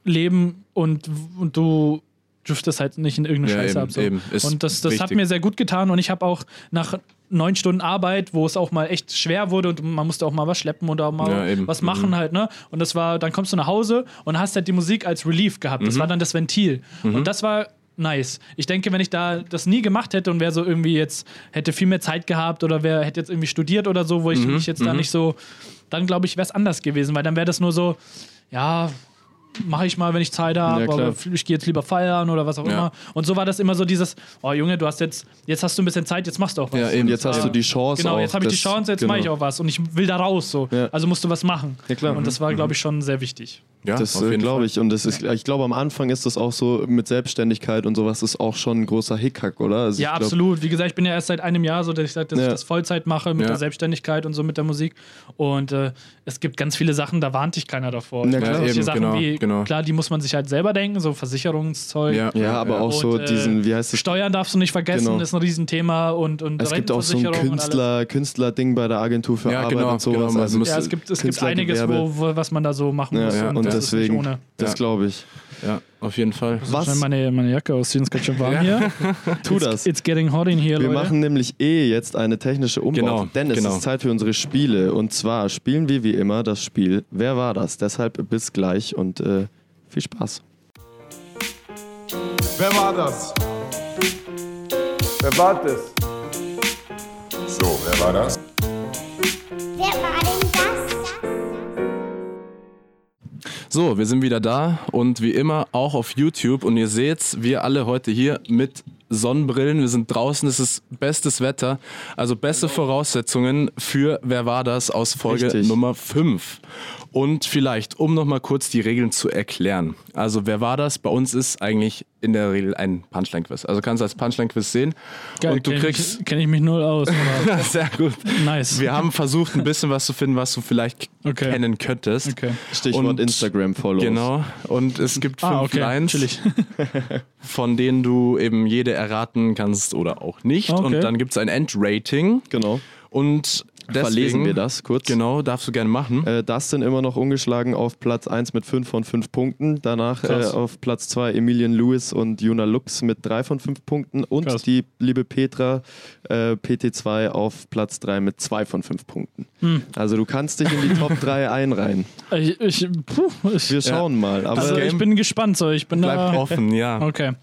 Leben und, und du driftest halt nicht in irgendeine Ja, Scheiße eben, ab. So. eben. Und das, das hat mir sehr gut getan und ich habe auch nach neun Stunden Arbeit, wo es auch mal echt schwer wurde und man musste auch mal was schleppen oder mal Ja, was machen halt, ne? Und das war, dann kommst du nach Hause und hast halt die Musik als Relief gehabt. Mhm. Das war dann das Ventil. Und das war nice. Ich denke, wenn ich da das nie gemacht hätte und wäre so irgendwie jetzt, hätte viel mehr Zeit gehabt oder wer hätte jetzt irgendwie studiert oder so, wo ich Mhm. mich jetzt da nicht so, dann glaube ich, wäre es anders gewesen, weil dann wäre das nur so, ja, mache ich mal, wenn ich Zeit habe, Ja, aber ich gehe jetzt lieber feiern oder was auch Ja. immer. Und so war das immer so dieses, oh Junge, du hast jetzt, jetzt hast du ein bisschen Zeit, jetzt machst du auch was. Ja, eben. Jetzt hast du die Chance Genau, jetzt habe ich die Chance, jetzt genau. mache ich auch was und ich will da raus so. Also musst du was machen. Ja, klar. Und das war, glaube ich, schon sehr wichtig. Ja, Das äh, glaube Fall. ich. Und das ist, ich glaube, am Anfang ist das auch so mit Selbstständigkeit und sowas ist auch schon ein großer Hickhack, oder? Also Ja, glaub, absolut. Wie gesagt, ich bin ja erst seit einem Jahr so, dass ich, sag, dass Ja. ich das Vollzeit mache mit Ja. der Selbstständigkeit und so mit der Musik. Und äh, es gibt ganz viele Sachen, da warnt dich keiner davor. Ja, klar. eben, Sachen genau, wie, genau. klar, die muss man sich halt selber denken, so Versicherungszeug. Ja, Ja, aber auch so Und, äh, diesen, wie heißt es? Steuern darfst du nicht vergessen, Genau. ist ein Riesenthema und, und Es gibt auch so ein. Künstler, Künstler-Ding bei der Agentur für Ja, Arbeit genau, und sowas. genau, also Ja, es gibt, es gibt einiges, wo, wo, was man da so machen Ja, muss. Ja, und das ist nicht deswegen, ohne. das Ja. glaube ich. Ja, auf jeden Fall. Was? Schnell meine, meine Jacke ausziehen, es ist ganz schön warm Ja. hier. [laughs] Tu It's- das. It's getting hot in here, Wir Leute. machen nämlich eh jetzt eine technische Umbau, Genau, denn es genau. ist Zeit für unsere Spiele. Und zwar spielen wir wie immer das Spiel Wer war das? Deshalb bis gleich und äh, viel Spaß. Wer war das? Wer war das? So, wer war das? So, wir sind wieder da und wie immer auch auf YouTube. Und ihr seht's, wir alle heute hier mit Sonnenbrillen, wir sind draußen, es ist bestes Wetter, also beste Voraussetzungen für Wer war das? Aus Folge Richtig. Nummer 5. Und vielleicht, um nochmal kurz die Regeln zu erklären. Also wer war das? Bei uns ist eigentlich in der Regel ein Punchline-Quiz. Also kannst du als Punchline-Quiz sehen Geil, und du kenn kriegst... Ich, kenne ich mich null aus. Aber [laughs] Sehr gut. nice. Wir haben versucht, ein bisschen was zu finden, was du vielleicht Okay. kennen könntest. Okay. Stichwort Und- Instagram-Follows. Genau. Und es gibt fünf Ah, okay. Lines, [laughs] von denen du eben jede erraten kannst oder auch nicht. Okay. Und dann gibt es ein Endrating. Genau. Und deswegen, Verlesen wir das kurz. Genau, darfst du gerne machen. Äh, Dustin immer noch ungeschlagen auf Platz 1 mit 5 von 5 Punkten. Danach äh, auf Platz 2 Emilian Lewis und Juna Lux mit 3 von 5 Punkten. Und Krass. die liebe Petra äh, PT2 auf Platz 3 mit 2 von 5 Punkten. Hm. Also du kannst dich in die Top [laughs] 3 einreihen. Ich, ich, puh, ich, Wir schauen mal. Aber also ich bin gespannt. So. Ich bin Bleib da, offen, ja. Okay.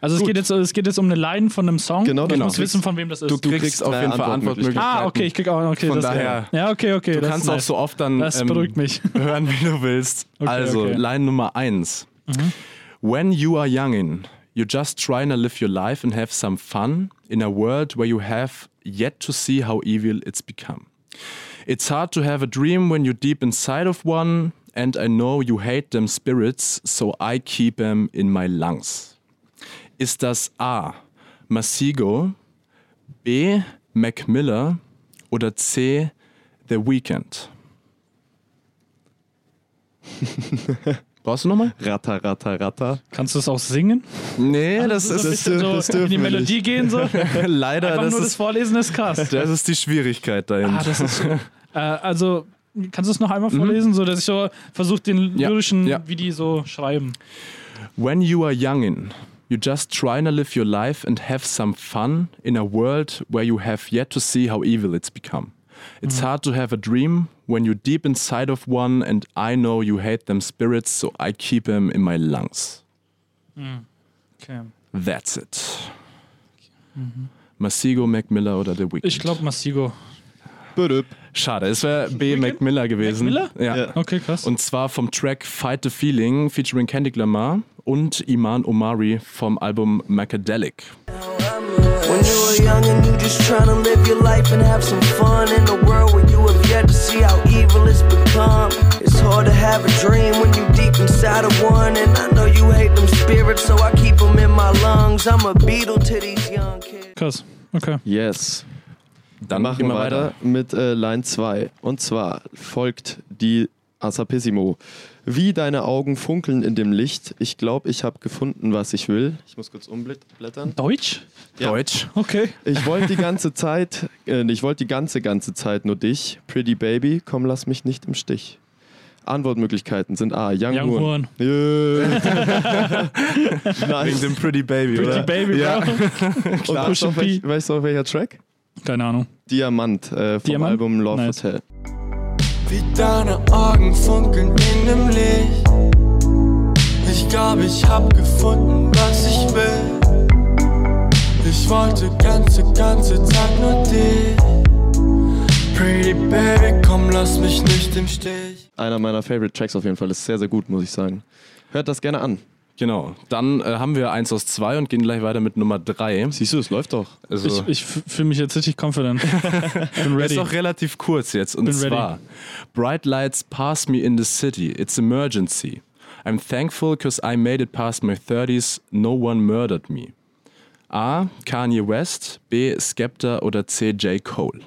Also es geht, jetzt, es geht jetzt um eine Line von einem Song. Genau, ich genau. muss wissen, von wem das ist. Du kriegst, kriegst auf jeden Fall Antwortmöglichkeiten. Ah, okay, ich krieg auch okay. Von das, daher- Ja, okay, okay. Du das kannst auch so oft dann Das ähm, beruhigt mich. [laughs] hören, wie du willst. Okay, also, okay. Mhm. Line Nummer 1. When you are youngin', you're just trying to live your life and have some fun in a world where you have yet to see how evil it's become. It's hard to have a dream when you're deep inside of one, and I know you hate them spirits, so I keep them in my lungs. Ist das A. Masigo, B. Mac Miller oder C. The Weeknd? [laughs] Brauchst du nochmal? Ratter, ratter, ratter. Kannst du es auch singen? Nee, das so ein ist bisschen so das in die Melodie gehen so. [laughs] leider, Einfach das nur das ist, Vorlesen ist krass. das ist die Schwierigkeit dahinter. Ah, das ist [laughs] äh, also kannst du es noch einmal vorlesen, so dass ich so versuche den Mhm. Ja, lyrischen, ja. wie die so schreiben. When you are youngin, you just trying to live your life and have some fun in a world where you have yet to see how evil it's become. It's hard to have a dream when you're deep inside of one, and I know you hate them spirits, so I keep them in my lungs. Okay. That's it. Masigo, Mac Miller oder The Weeknd? Ich glaube Massigo. Bödöp. Schade, es wäre B. Mac Miller gewesen. Miller? Ja. Ja. Okay, krass. Und zwar vom Track Fight the Feeling featuring Kendrick Lamar und Iman Omari vom Album Macadelic. When you were young and you just trying to live your life and have some fun in a world where you have yet to see how evil it's become. It's hard to have a dream when you deep inside of one. And I know you hate them spirits, so I keep them in my lungs. I'm a beetle to these young kids. krass. Okay. Yes. Dann machen wir weiter mit äh, Line 2. Und zwar folgt die Assapissimo. Wie deine Augen funkeln in dem Licht. Ich glaube, ich habe gefunden, was ich will. Ich muss kurz umblättern. Deutsch? Ja. Deutsch. Okay. Ich wollte die ganze Zeit, äh, ich wollte die ganze, ganze Zeit nur dich. Pretty Baby, komm, lass mich nicht im Stich. Antwortmöglichkeiten sind A. Young, Young Horn. Yeah. [laughs] Wegen nice. dem Pretty Baby, Pretty oder? Baby, Ja. Bro. [laughs] Und welch, weißt du, auf welcher Track? Keine Ahnung. Diamant äh, vom Diamant? Album Love Nice. Hotel. Wie deine Augen funkeln in dem Licht. Ich glaube, ich hab gefunden, was ich will. Ich wollte ganze, ganze Zeit nur dich. Pretty Baby, komm, lass mich nicht im Stich. Einer meiner Favorite Tracks auf jeden Fall. Ist sehr, sehr gut, muss ich sagen. Hört das gerne an. Genau. Dann äh, haben wir eins aus zwei und gehen gleich weiter mit Nummer drei. Siehst du, es läuft doch. Also, Ich, ich fühle mich jetzt richtig confident. [laughs] Bin ready. ist auch relativ kurz jetzt. Und Bin zwar: Bright lights pass me in the city. It's emergency. I'm thankful because I made it past my 30s. No one murdered me. A. Kanye West. B. Skepta oder C. J. Cole.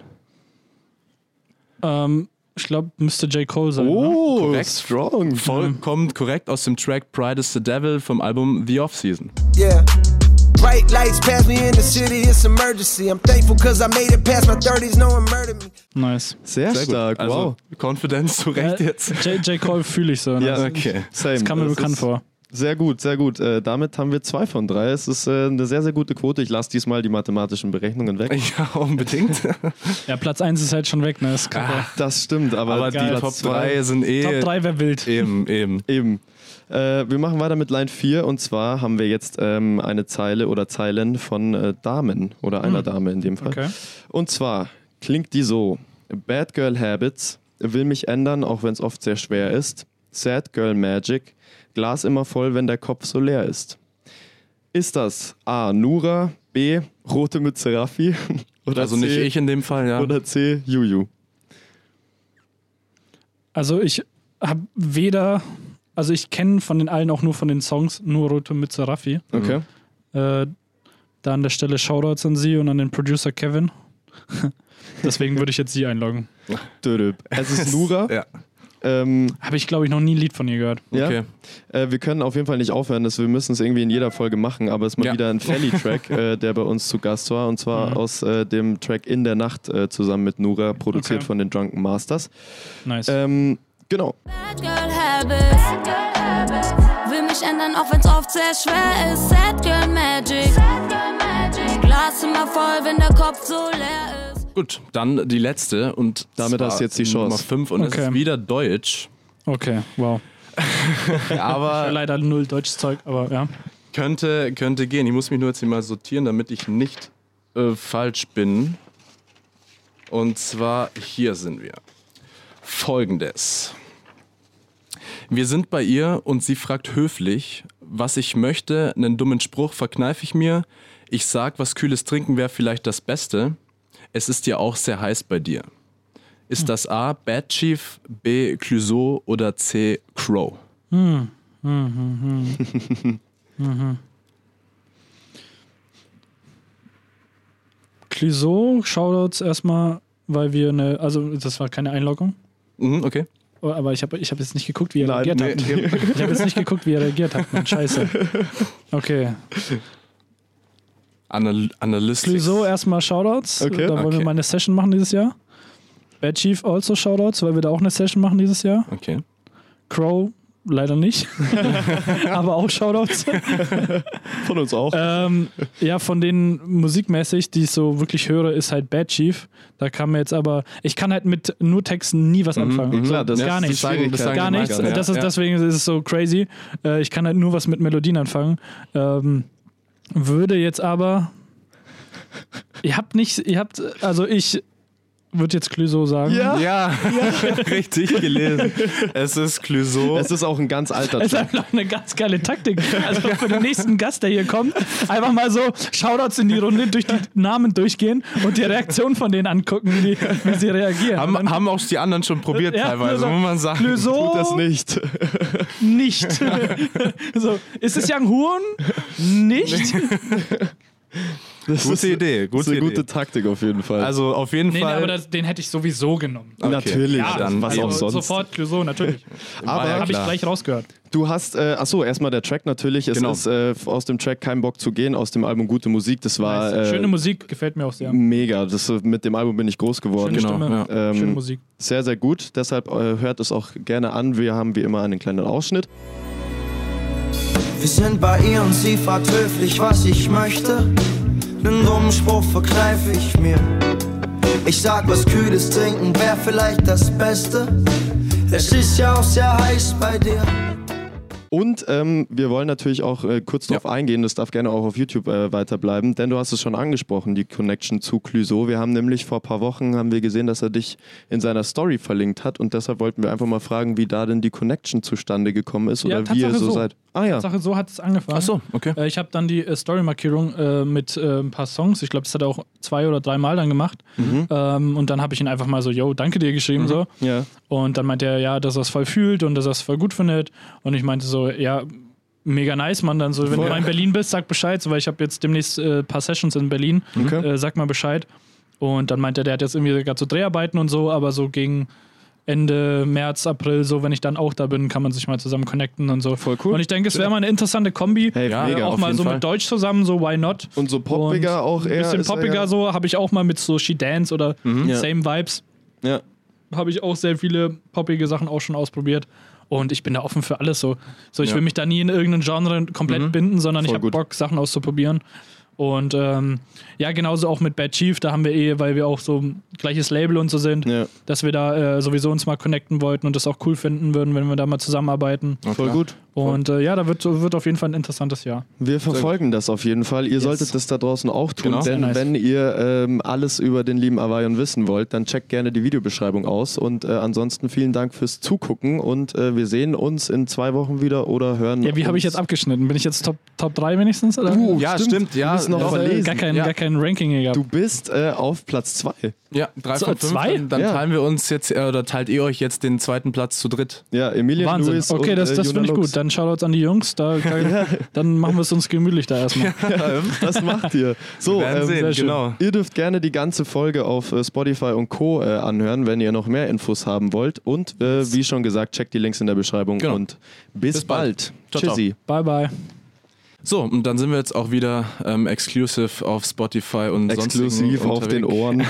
Ähm, ich glaube, müsste J. Cole sein. Ne? Oh, Korrekt. strong. Vollkommen korrekt aus dem Track Pride is the Devil vom Album The Off-Season. Yeah. Bright lights pass me in the city, it's emergency. I'm thankful cause I made it past my 30s, no one murdered me. Nice. Sehr, Sehr stark, Also, wow. Confidence zu Recht jetzt. J. J. Cole fühle ich so. Ne? Ja, Okay. Same. Das kam mir Das bekannt ist vor. Sehr gut, sehr gut. Äh, damit haben wir zwei von drei. Es ist äh, eine sehr, sehr gute Quote. Ich lasse diesmal die mathematischen Berechnungen weg. Ja, unbedingt. [laughs] Ja, Platz 1 ist halt schon weg, ne? Ist kacke. Das stimmt, aber, Aber die. Top zwei- 3 sind eh. Top 3 wäre wild. Eben, eben. Eben. Äh, wir machen weiter mit Line 4 und zwar haben wir jetzt ähm, eine Zeile oder Zeilen von äh, Damen oder einer Dame in dem Fall. Okay. Und zwar klingt die so: Bad Girl Habits, will mich ändern, auch wenn es oft sehr schwer ist. Sad Girl Magic, Glas immer voll, wenn der Kopf so leer ist. Ist das A. Nura, B. Rote Mütze Raffi [laughs] oder Also C, nicht ich in dem Fall, ja. oder C. Juju? Also ich habe weder, also ich kenne von den allen auch nur von den Songs, nur Rote Mütze Raffi. Okay. Äh, da an der Stelle Shoutouts an sie und an den Producer Kevin. [laughs] Deswegen würde ich jetzt sie einloggen. Dödöp. Es ist [laughs] Nura. Ja, ähm, Habe ich, glaube ich, noch nie ein Lied von ihr gehört. ja. okay. Äh, wir können auf jeden Fall nicht aufhören, das, wir müssen es irgendwie in jeder Folge machen, aber es ist mal Ja. wieder ein Felly-Track, [laughs] äh, der bei uns zu Gast war und zwar Mhm. aus äh, dem Track In der Nacht äh, zusammen mit Nura, produziert Okay. von den Drunken Masters. Nice. Ähm, genau. Bad Girl Habits. Will mich ändern, auch wenn's oft sehr schwer ist. Sad Girl Magic. Glas immer voll, wenn der Kopf so leer ist. Gut, dann die letzte und Damit hast du jetzt die Nummer Chance. 5 und es Okay. ist wieder Deutsch. okay, wow. [laughs] Aber Leider null deutsches Zeug, aber ja. könnte, könnte gehen. Ich muss mich nur jetzt hier mal sortieren, damit ich nicht äh, falsch bin. Und zwar hier sind wir. Folgendes. Wir sind bei ihr und sie fragt höflich, was ich möchte. Einen dummen Spruch verkneife ich mir. Ich sag, was kühles Trinken wäre vielleicht das Beste. Es ist ja auch sehr heiß bei dir. Ist das A. Bad Chief, B. Clouseau oder C. Crow? Clouseau, Shoutouts erstmal, weil wir eine, also das war keine Einloggung. Mhm, okay. Oh, aber ich habe ich hab jetzt nicht geguckt, wie er Nein, reagiert nee, hat. Ich habe jetzt nicht geguckt, wie er reagiert hat. Mann, scheiße. Okay. Anal Analytics. Clouseau erstmal Shoutouts. Okay. Da wollen Okay. wir mal eine Session machen dieses Jahr. Bad Chief also Shoutouts, weil wir da auch eine Session machen dieses Jahr. Okay. Crow leider nicht. [laughs] [laughs] aber auch Shoutouts. [laughs] Von uns auch. ähm, ja, von denen musikmäßig, die ich so wirklich höre, ist halt Bad Chief. Da kann mir jetzt aber, ich kann halt mit nur Texten nie was anfangen. Mhm, Klar, das gar ist nichts. Gar nichts. Das ist. Deswegen ist es so crazy. Äh, ich kann halt nur was mit Melodien anfangen. Ähm, würde jetzt aber. Ihr habt nicht, ihr habt, also ich würde jetzt Clouseau sagen. Ja. Ja, [laughs] richtig gelesen. Es ist Clouseau. Es ist auch ein ganz alter Es ist einfach eine ganz geile Taktik. Also für den nächsten Gast, der hier kommt, einfach mal so Shoutouts in die Runde, durch die Namen durchgehen und die Reaktion von denen angucken, wie, wie sie reagieren. haben, dann- haben auch die anderen schon probiert Ja, teilweise, Clouseau- muss man sagen. Clouseau Tut das nicht. nicht. [laughs] so, ist es Young Huren? Nicht. [laughs] Das Gute ist, Idee, Das ist gute eine gute Idee. Taktik auf jeden Fall. Also auf jeden Nee, nee, Fall. aber das, den hätte ich sowieso genommen. Okay. Natürlich, Ja, dann was also auch sonst. Sofort Clouseau, natürlich. [laughs] Aber ja Habe ich gleich rausgehört. Du hast, äh, achso, erstmal der Track natürlich. Es Genau. ist äh, aus dem Track Kein Bock zu gehen, aus dem Album Gute Musik. Das war Nice. äh, Schöne Musik, gefällt mir auch sehr. mega. Das, äh, mit dem Album bin ich groß geworden. Schöne Genau, Stimme, ja. schöne Ähm, Musik. Sehr, sehr gut. Deshalb äh, hört es auch gerne an. Wir haben wie immer einen kleinen Ausschnitt. Wir sind bei ihr und sie fragt höflich, was ich möchte. Nen dummen Spruch verkneife ich mir. Ich sag, was Kühles trinken wär vielleicht das Beste. Es ist ja auch sehr heiß bei dir. Und ähm, wir wollen natürlich auch äh, kurz darauf eingehen, das darf gerne auch auf YouTube äh, weiterbleiben, denn du hast es schon angesprochen, die Connection zu Clouseau. Wir haben nämlich vor ein paar Wochen haben wir gesehen, dass er dich in seiner Story verlinkt hat und deshalb wollten wir einfach mal fragen, wie da denn die Connection zustande gekommen ist Ja, oder wie ihr so, so. seid. Ah ja, Sache, so hat es angefangen. Ach so, okay. Äh, Ich habe dann die äh, Story-Markierung äh, mit ein paar Songs. Ich glaube, das hat er auch zwei oder drei Mal dann gemacht. Ähm, und dann habe ich ihn einfach mal so, yo, danke dir geschrieben. so. ja. Und dann meinte er, ja, dass er es voll fühlt und dass er es voll gut findet. Und ich meinte so, ja, mega nice, Mann. Dann so, wenn Voll. du mal in Berlin bist, sag Bescheid, so, weil ich habe jetzt demnächst ein paar Sessions in Berlin. Okay. Sag mal Bescheid. Und dann meinte er, der hat jetzt irgendwie gerade so Dreharbeiten und so, aber so gegen Ende März, April, so, wenn ich dann auch da bin, kann man sich mal zusammen connecten und so. Voll cool. Und ich denke, es wäre mal eine interessante Kombi. Hey, Ja, mega. auch mal so Fall. mit Deutsch zusammen, so why not? Und so poppiger auch Ein eher. bisschen ist er poppiger ja. so, habe ich auch mal mit so She Dance oder Ja. Same Vibes, Ja. habe ich auch sehr viele poppige Sachen auch schon ausprobiert. Und ich bin da offen für alles so. So, ich Ja. will mich da nie in irgendein Genre komplett binden, sondern ich Voll habe gut. Bock, Sachen auszuprobieren. Und ähm, ja, genauso auch mit Bad Chief, da haben wir eh, weil wir auch so gleiches Label und so sind, Ja. dass wir da äh, sowieso uns mal connecten wollten und das auch cool finden würden, wenn wir da mal zusammenarbeiten. Voll gut. Und äh, ja, da wird, wird auf jeden Fall ein interessantes Jahr. Wir verfolgen das auf jeden Fall. Ihr solltet das da draußen auch tun, Genau. denn nice. wenn ihr ähm, alles über den lieben Avayon wissen wollt, dann checkt gerne die Videobeschreibung aus. Und äh, ansonsten vielen Dank fürs Zugucken und äh, wir sehen uns in zwei Wochen wieder oder hören. Ja, wie habe ich jetzt abgeschnitten? Bin ich jetzt Top, Top 3 wenigstens? Oder? Uh, Ja, stimmt, ja. Du bist noch Ja, verlesen. gar, kein, Ja. gar kein Ranking hier gehabt. Du bist äh, auf Platz zwei. Ja, drei So, von fünf. zwei? Dann, dann Ja. teilen wir uns jetzt, äh, oder teilt ihr euch jetzt den zweiten Platz zu dritt. Ja, Emilian Wahnsinn. Lewis okay, und, das, äh, das finde ich gut. Dann Shoutouts an die Jungs. Da, [laughs] dann machen wir es uns gemütlich da erstmal. [laughs] Das macht ihr. So, Wir werden ähm, sehen, sehr schön. genau. Ihr dürft gerne die ganze Folge auf äh, Spotify und Co. Äh, anhören, wenn ihr noch mehr Infos haben wollt. Und äh, wie schon gesagt, checkt die Links in der Beschreibung Genau. und bis, Bis bald. bald. Ciao, ciao. Tschüssi. Bye, bye. So, und dann sind wir jetzt auch wieder ähm, exclusive auf Spotify und Exklusiv sonstigen auf den. Ohren.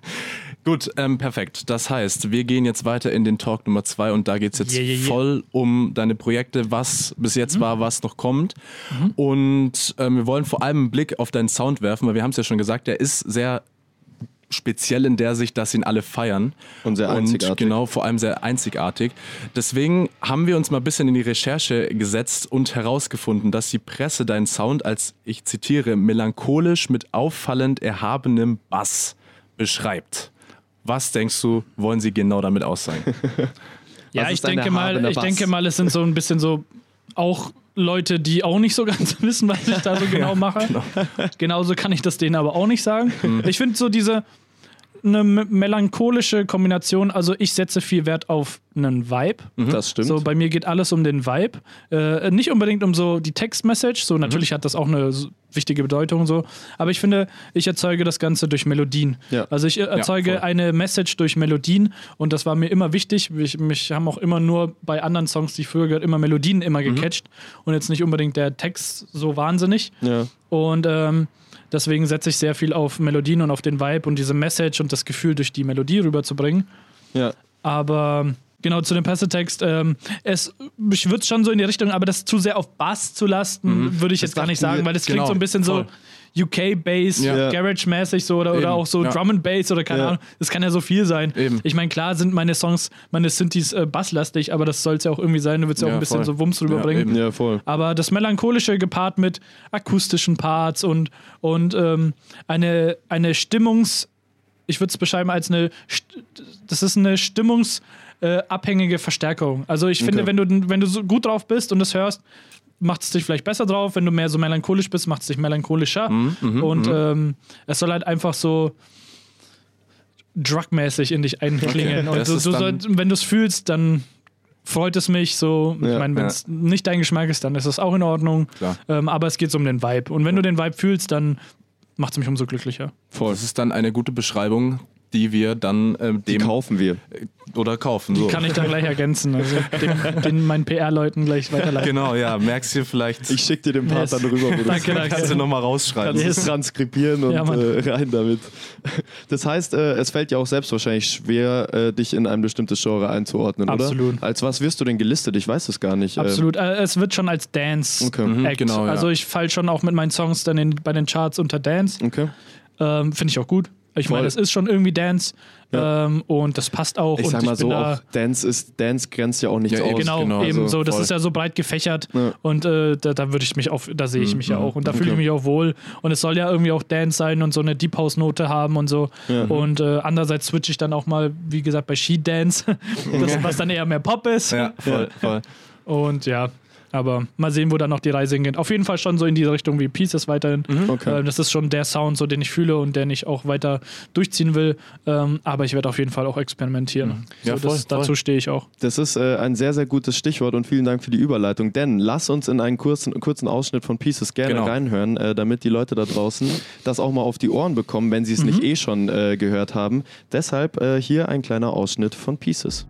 [laughs] Gut, ähm, perfekt. Das heißt, wir gehen jetzt weiter in den Talk Nummer zwei und da geht es jetzt Yeah, yeah, yeah. voll um deine Projekte, was bis Mhm. jetzt war, was noch kommt. Und ähm, wir wollen vor allem einen Blick auf deinen Sound werfen, weil wir haben es ja schon gesagt, der ist sehr speziell in der Sicht, dass ihn alle feiern. Und sehr einzigartig. genau, vor allem sehr einzigartig. Deswegen haben wir uns mal ein bisschen in die Recherche gesetzt und herausgefunden, dass die Presse deinen Sound als, ich zitiere, melancholisch mit auffallend erhabenem Bass beschreibt. Was denkst du, wollen sie genau damit aussagen? [laughs] Ja, ich denke mal, ich denke mal, es sind so ein bisschen so auch Leute, die auch nicht so ganz [laughs] wissen, was ich da so [laughs] genau mache. [laughs] Genauso kann ich das denen aber auch nicht sagen. Mhm. Ich finde so diese eine me- melancholische Kombination, also ich setze viel Wert auf einen Vibe. Das stimmt. So, bei mir geht alles um den Vibe. Äh, nicht unbedingt um so die Textmessage. So, natürlich hat das auch eine wichtige Bedeutung und so. Aber ich finde, ich erzeuge das Ganze durch Melodien. Ja. Also ich äh, erzeuge voll. eine Message durch Melodien und das war mir immer wichtig. Ich, mich haben auch immer nur bei anderen Songs, die ich früher gehört, immer Melodien immer Mhm. gecatcht und jetzt nicht unbedingt der Text so wahnsinnig. Ja. Und ähm, deswegen setze ich sehr viel auf Melodien und auf den Vibe und diese Message und das Gefühl durch die Melodie rüberzubringen. Ja. Aber genau zu dem Pressetext, ähm, es, ich würde schon so in die Richtung, aber das zu sehr auf Bass zu lasten, würde ich jetzt gar nicht sagen, weil das klingt genau, so ein bisschen voll. so UK-Bass, Ja. Garage-mäßig so oder, oder auch so ja. Drum and Bass oder keine Ja. Ahnung. Das kann ja so viel sein. Eben. Ich meine, klar sind meine Songs, meine Synthes äh, basslastig, aber das soll es ja auch irgendwie sein. Du willst ja auch ein bisschen voll. so Wumms rüberbringen. Ja, voll. Aber das Melancholische gepaart mit akustischen Parts und, und ähm, eine, eine Stimmungs-, ich würde es beschreiben als eine, das ist eine stimmungsabhängige äh, abhängige Verstärkung. Also ich finde, Okay. wenn du, wenn du so gut drauf bist und das hörst, macht es dich vielleicht besser drauf. Wenn du mehr so melancholisch bist, macht es dich melancholischer. Mhm, und ähm, es soll halt einfach so drugmäßig in dich einklingen. Okay, Und du, du soll, wenn du es fühlst, dann freut es mich so. Ja, ich meine, wenn es nicht dein Geschmack ist, dann ist das auch in Ordnung. Ähm, aber es geht um den Vibe. Und wenn du den Vibe fühlst, dann macht es mich umso glücklicher. Voll. Das ist dann eine gute Beschreibung, die wir dann ähm, Die dem kaufen wir. oder kaufen. So. Kann ich dann gleich ergänzen. [laughs] Also den, den meinen PR-Leuten gleich weiterleiten. Genau, ja, merkst du vielleicht. Ich schicke dir den Part Yes. dann rüber, wo du [laughs] Danke, kannst du danke. nochmal rausschreiben. Yes. das transkribieren und Ja, äh, rein damit. Das heißt, äh, es fällt ja auch selbst wahrscheinlich schwer, äh, dich in ein bestimmtes Genre einzuordnen, Absolut. oder? Als was wirst du denn gelistet? Ich weiß es gar nicht. Absolut. Äh, es wird schon als Dance. Okay. Mhm, Act. genau, ja. Also ich fall schon auch mit meinen Songs dann in, bei den Charts unter Dance. Äh, okay. Ähm, Finde ich auch gut. Ich meine, es ist schon irgendwie Dance Ja. ähm, und das passt auch. Ich sag mal ich so, auch Dance ist, Dance grenzt ja auch nichts Ja, aus. Genau, genau, eben also so. Das voll. ist ja so breit gefächert Ja. und äh, da, da würde ich mich auf, da sehe ich mich ja auch und da fühle ich Okay. mich auch wohl. Und es soll ja irgendwie auch Dance sein und so eine Deep House Note haben und so. Und äh, andererseits switche ich dann auch mal, wie gesagt, bei Sheet Dance, [laughs] das, was dann eher mehr Pop ist. Ja, voll, voll. Und ja, aber mal sehen, wo dann noch die Reise hingeht. Auf jeden Fall schon so in diese Richtung wie Pieces weiterhin. Okay. Äh, das ist schon der Sound, so den ich fühle und den ich auch weiter durchziehen will. Ähm, aber ich werde auf jeden Fall auch experimentieren. Ja, so, voll, das, voll. Dazu stehe ich auch. Das ist äh, ein sehr, sehr gutes Stichwort und vielen Dank für die Überleitung. Denn lass uns in einen kurzen, kurzen Ausschnitt von Pieces gerne Genau. reinhören, äh, damit die Leute da draußen das auch mal auf die Ohren bekommen, wenn sie es nicht eh schon äh, gehört haben. Deshalb äh, hier ein kleiner Ausschnitt von Pieces.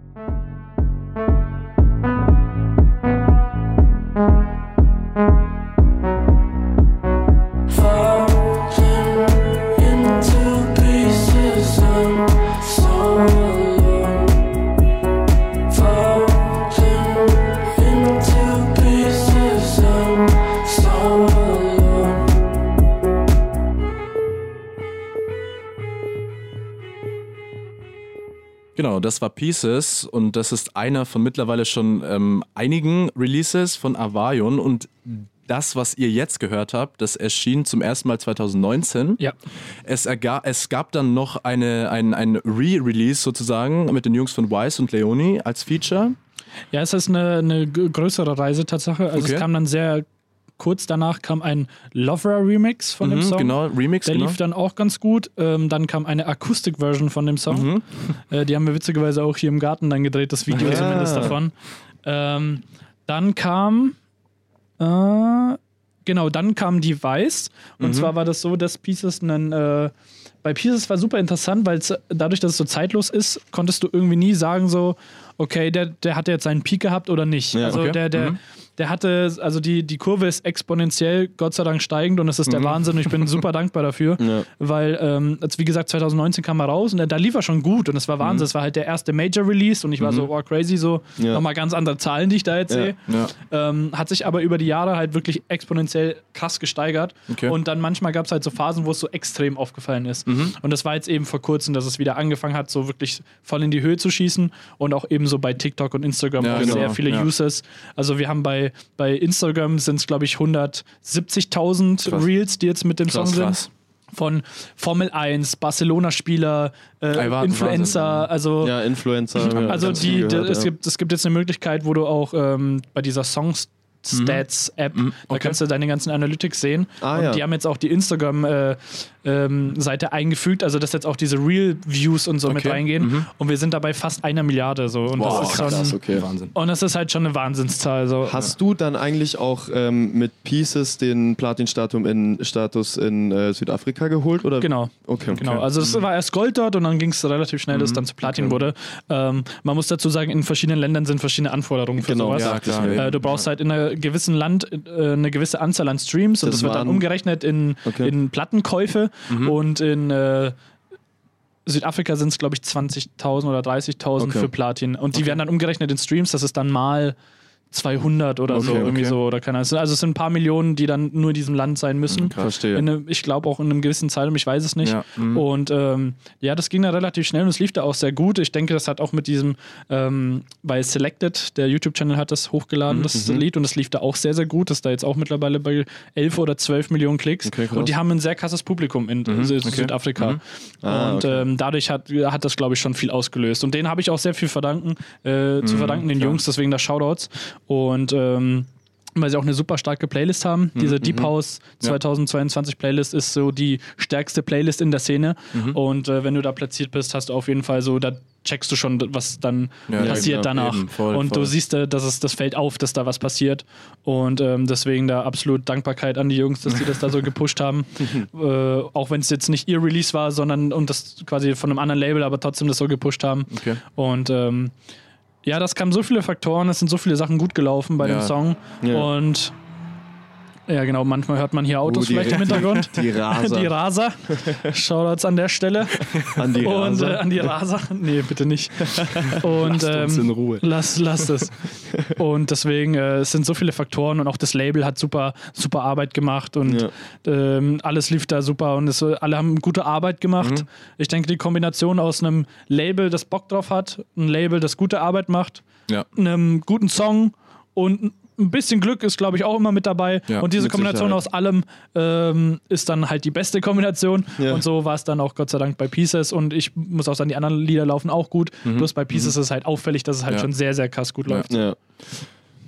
Genau, das war Pieces und das ist einer von mittlerweile schon ähm, einigen Releases von Avarion und das, was ihr jetzt gehört habt, das erschien zum ersten Mal 2019. Ja. Es, erga es gab dann noch eine, ein, ein Re-Release sozusagen mit den Jungs von Wise und Leoni als Feature. Ja, es ist eine, eine größere Reise Tatsache. Also Okay. es kam dann sehr kurz danach kam ein Lovera Remix von dem Mhm, Song. Genau, Remix, Der genau. lief dann auch ganz gut. Ähm, dann kam eine Akustik-Version von dem Song. Mhm. Äh, die haben wir witzigerweise auch hier im Garten dann gedreht, das Video Ah. zumindest davon. Ähm, dann kam. Äh, genau, dann kam Device. Und Mhm. zwar war das so, dass Pieces einen. Äh, bei Pieces war super interessant, weil es dadurch, dass es so zeitlos ist, konntest du irgendwie nie sagen, so, okay, der, der hat jetzt seinen Peak gehabt oder nicht. Ja, also okay. der, der, Mhm. Der hatte, also die, die Kurve ist exponentiell, Gott sei Dank steigend und es ist der Wahnsinn und ich bin [laughs] super dankbar dafür, Ja. weil, ähm, als, wie gesagt, 2019 kam er raus und da, da lief er schon gut und es war Wahnsinn, es war halt der erste Major-Release und ich war so, oh crazy, so, Ja. nochmal ganz andere Zahlen, die ich da jetzt sehe. Ähm, hat sich aber über die Jahre halt wirklich exponentiell krass gesteigert. Okay. Und dann manchmal gab es halt so Phasen, wo es so extrem aufgefallen ist. Und das war jetzt eben vor kurzem, dass es wieder angefangen hat, so wirklich voll in die Höhe zu schießen. Und auch eben so bei TikTok und Instagram Ja, auch genau. sehr viele Ja. Users. Also wir haben bei, bei Instagram sind es, glaube ich, 170.000 Krass. Reels, die jetzt mit dem Krass, Song sind. krass. Von Formel 1, Barcelona-Spieler, äh, Ey, Influencer, Wahnsinn. also Ja, Influencer. [laughs] also die, gehört, es, ja. gibt, es gibt jetzt eine Möglichkeit, wo du auch ähm, bei dieser Songs Stats-App. Da Mhm. okay. kannst du deine ganzen Analytics sehen. Ah, und ja. die haben jetzt auch die Instagram-Seite ähm, Seite eingefügt, also dass jetzt auch diese Real-Views und so mit Okay. reingehen. Und wir sind dabei fast einer Milliarde. So. Und Wow, das ist krass, schon. okay. Wahnsinn. Und das ist halt schon eine Wahnsinnszahl. So. Hast du dann eigentlich auch ähm, mit Pieces den Platin-Status in, Status in äh, Südafrika geholt? Oder? Genau. Okay. Genau, also es war erst Gold dort und dann ging es relativ schnell, dass es dann zu Platin wurde. Ähm, man muss dazu sagen, in verschiedenen Ländern sind verschiedene Anforderungen für Genau, sowas. ja, klar. Äh, du brauchst halt in einem gewissen Land äh, eine gewisse Anzahl an Streams und Das das, wird dann umgerechnet in, Okay. in Plattenkäufe und in äh, Südafrika sind es, glaube ich, 20.000 oder 30.000 Okay. für Platin. Und die werden dann umgerechnet in Streams, das ist dann mal 200 oder so, Okay, irgendwie okay. so. Oder keine Ahnung. Also es sind ein paar Millionen, die dann nur in diesem Land sein müssen. Verstehe. In einem, ich glaube auch in einem gewissen Zeitraum, ich weiß es nicht. Ja, mhm. Und ähm, ja, das ging dann relativ schnell und es lief da auch sehr gut. Ich denke, das hat auch mit diesem, ähm, weil Selected, der YouTube-Channel, hat das Mhm, hochgeladen, das Lied, und das lief da auch sehr, sehr gut. Das ist da jetzt auch mittlerweile bei 11 oder 12 Millionen Klicks. Okay, und die haben ein sehr krasses Publikum in Sü- Südafrika. Ah, und ähm, dadurch hat, hat das, glaube ich, schon viel ausgelöst. Und denen habe ich auch sehr viel verdanken, äh, Mhm, zu verdanken, den Jungs, deswegen da Shoutouts. Und ähm, weil sie auch eine super starke Playlist haben. Mhm, Diese Deep House 2022 Playlist ist so die stärkste Playlist in der Szene. Mhm. Und äh, wenn du da platziert bist, hast du auf jeden Fall so, da checkst du schon, was dann Ja, ja, passiert genau. danach. Eben, voll, und voll. du siehst, äh, dass es, das fällt auf, dass da was passiert. Und ähm, deswegen da absolut Dankbarkeit an die Jungs, dass die das da so [laughs] gepusht haben. [laughs] äh, auch wenn es jetzt nicht ihr Release war, sondern und das quasi von einem anderen Label, aber trotzdem das so gepusht haben. Okay. Und ähm, ja, das kamen so viele Faktoren, es sind so viele Sachen gut gelaufen bei Ja. dem Song. Ja. Und ja, genau, manchmal hört man hier Autos Oh, die- vielleicht im Hintergrund. [laughs] Die Raser. Die Raser. Shoutouts an der Stelle. An die Und Raser. äh, an die Raser. Nee, bitte nicht. Und, Lasst uns ähm, in Ruhe. Lass, lass es. Und deswegen, äh, es sind so viele Faktoren und auch das Label hat super, super Arbeit gemacht und Ja. ähm, alles lief da super und es, alle haben gute Arbeit gemacht. Mhm. Ich denke, die Kombination aus einem Label, das Bock drauf hat, ein Label, das gute Arbeit macht, Ja. einem guten Song und ein bisschen Glück ist, glaube ich, auch immer mit dabei. Ja, und diese Kombination Sicherheit. aus allem ähm, ist dann halt die beste Kombination. Ja. Und so war es dann auch Gott sei Dank bei Pieces. Und ich muss auch sagen, die anderen Lieder laufen auch gut. Bloß bei Pieces ist es halt auffällig, dass es halt Mhm. Ja. schon sehr, sehr krass gut läuft. Ja.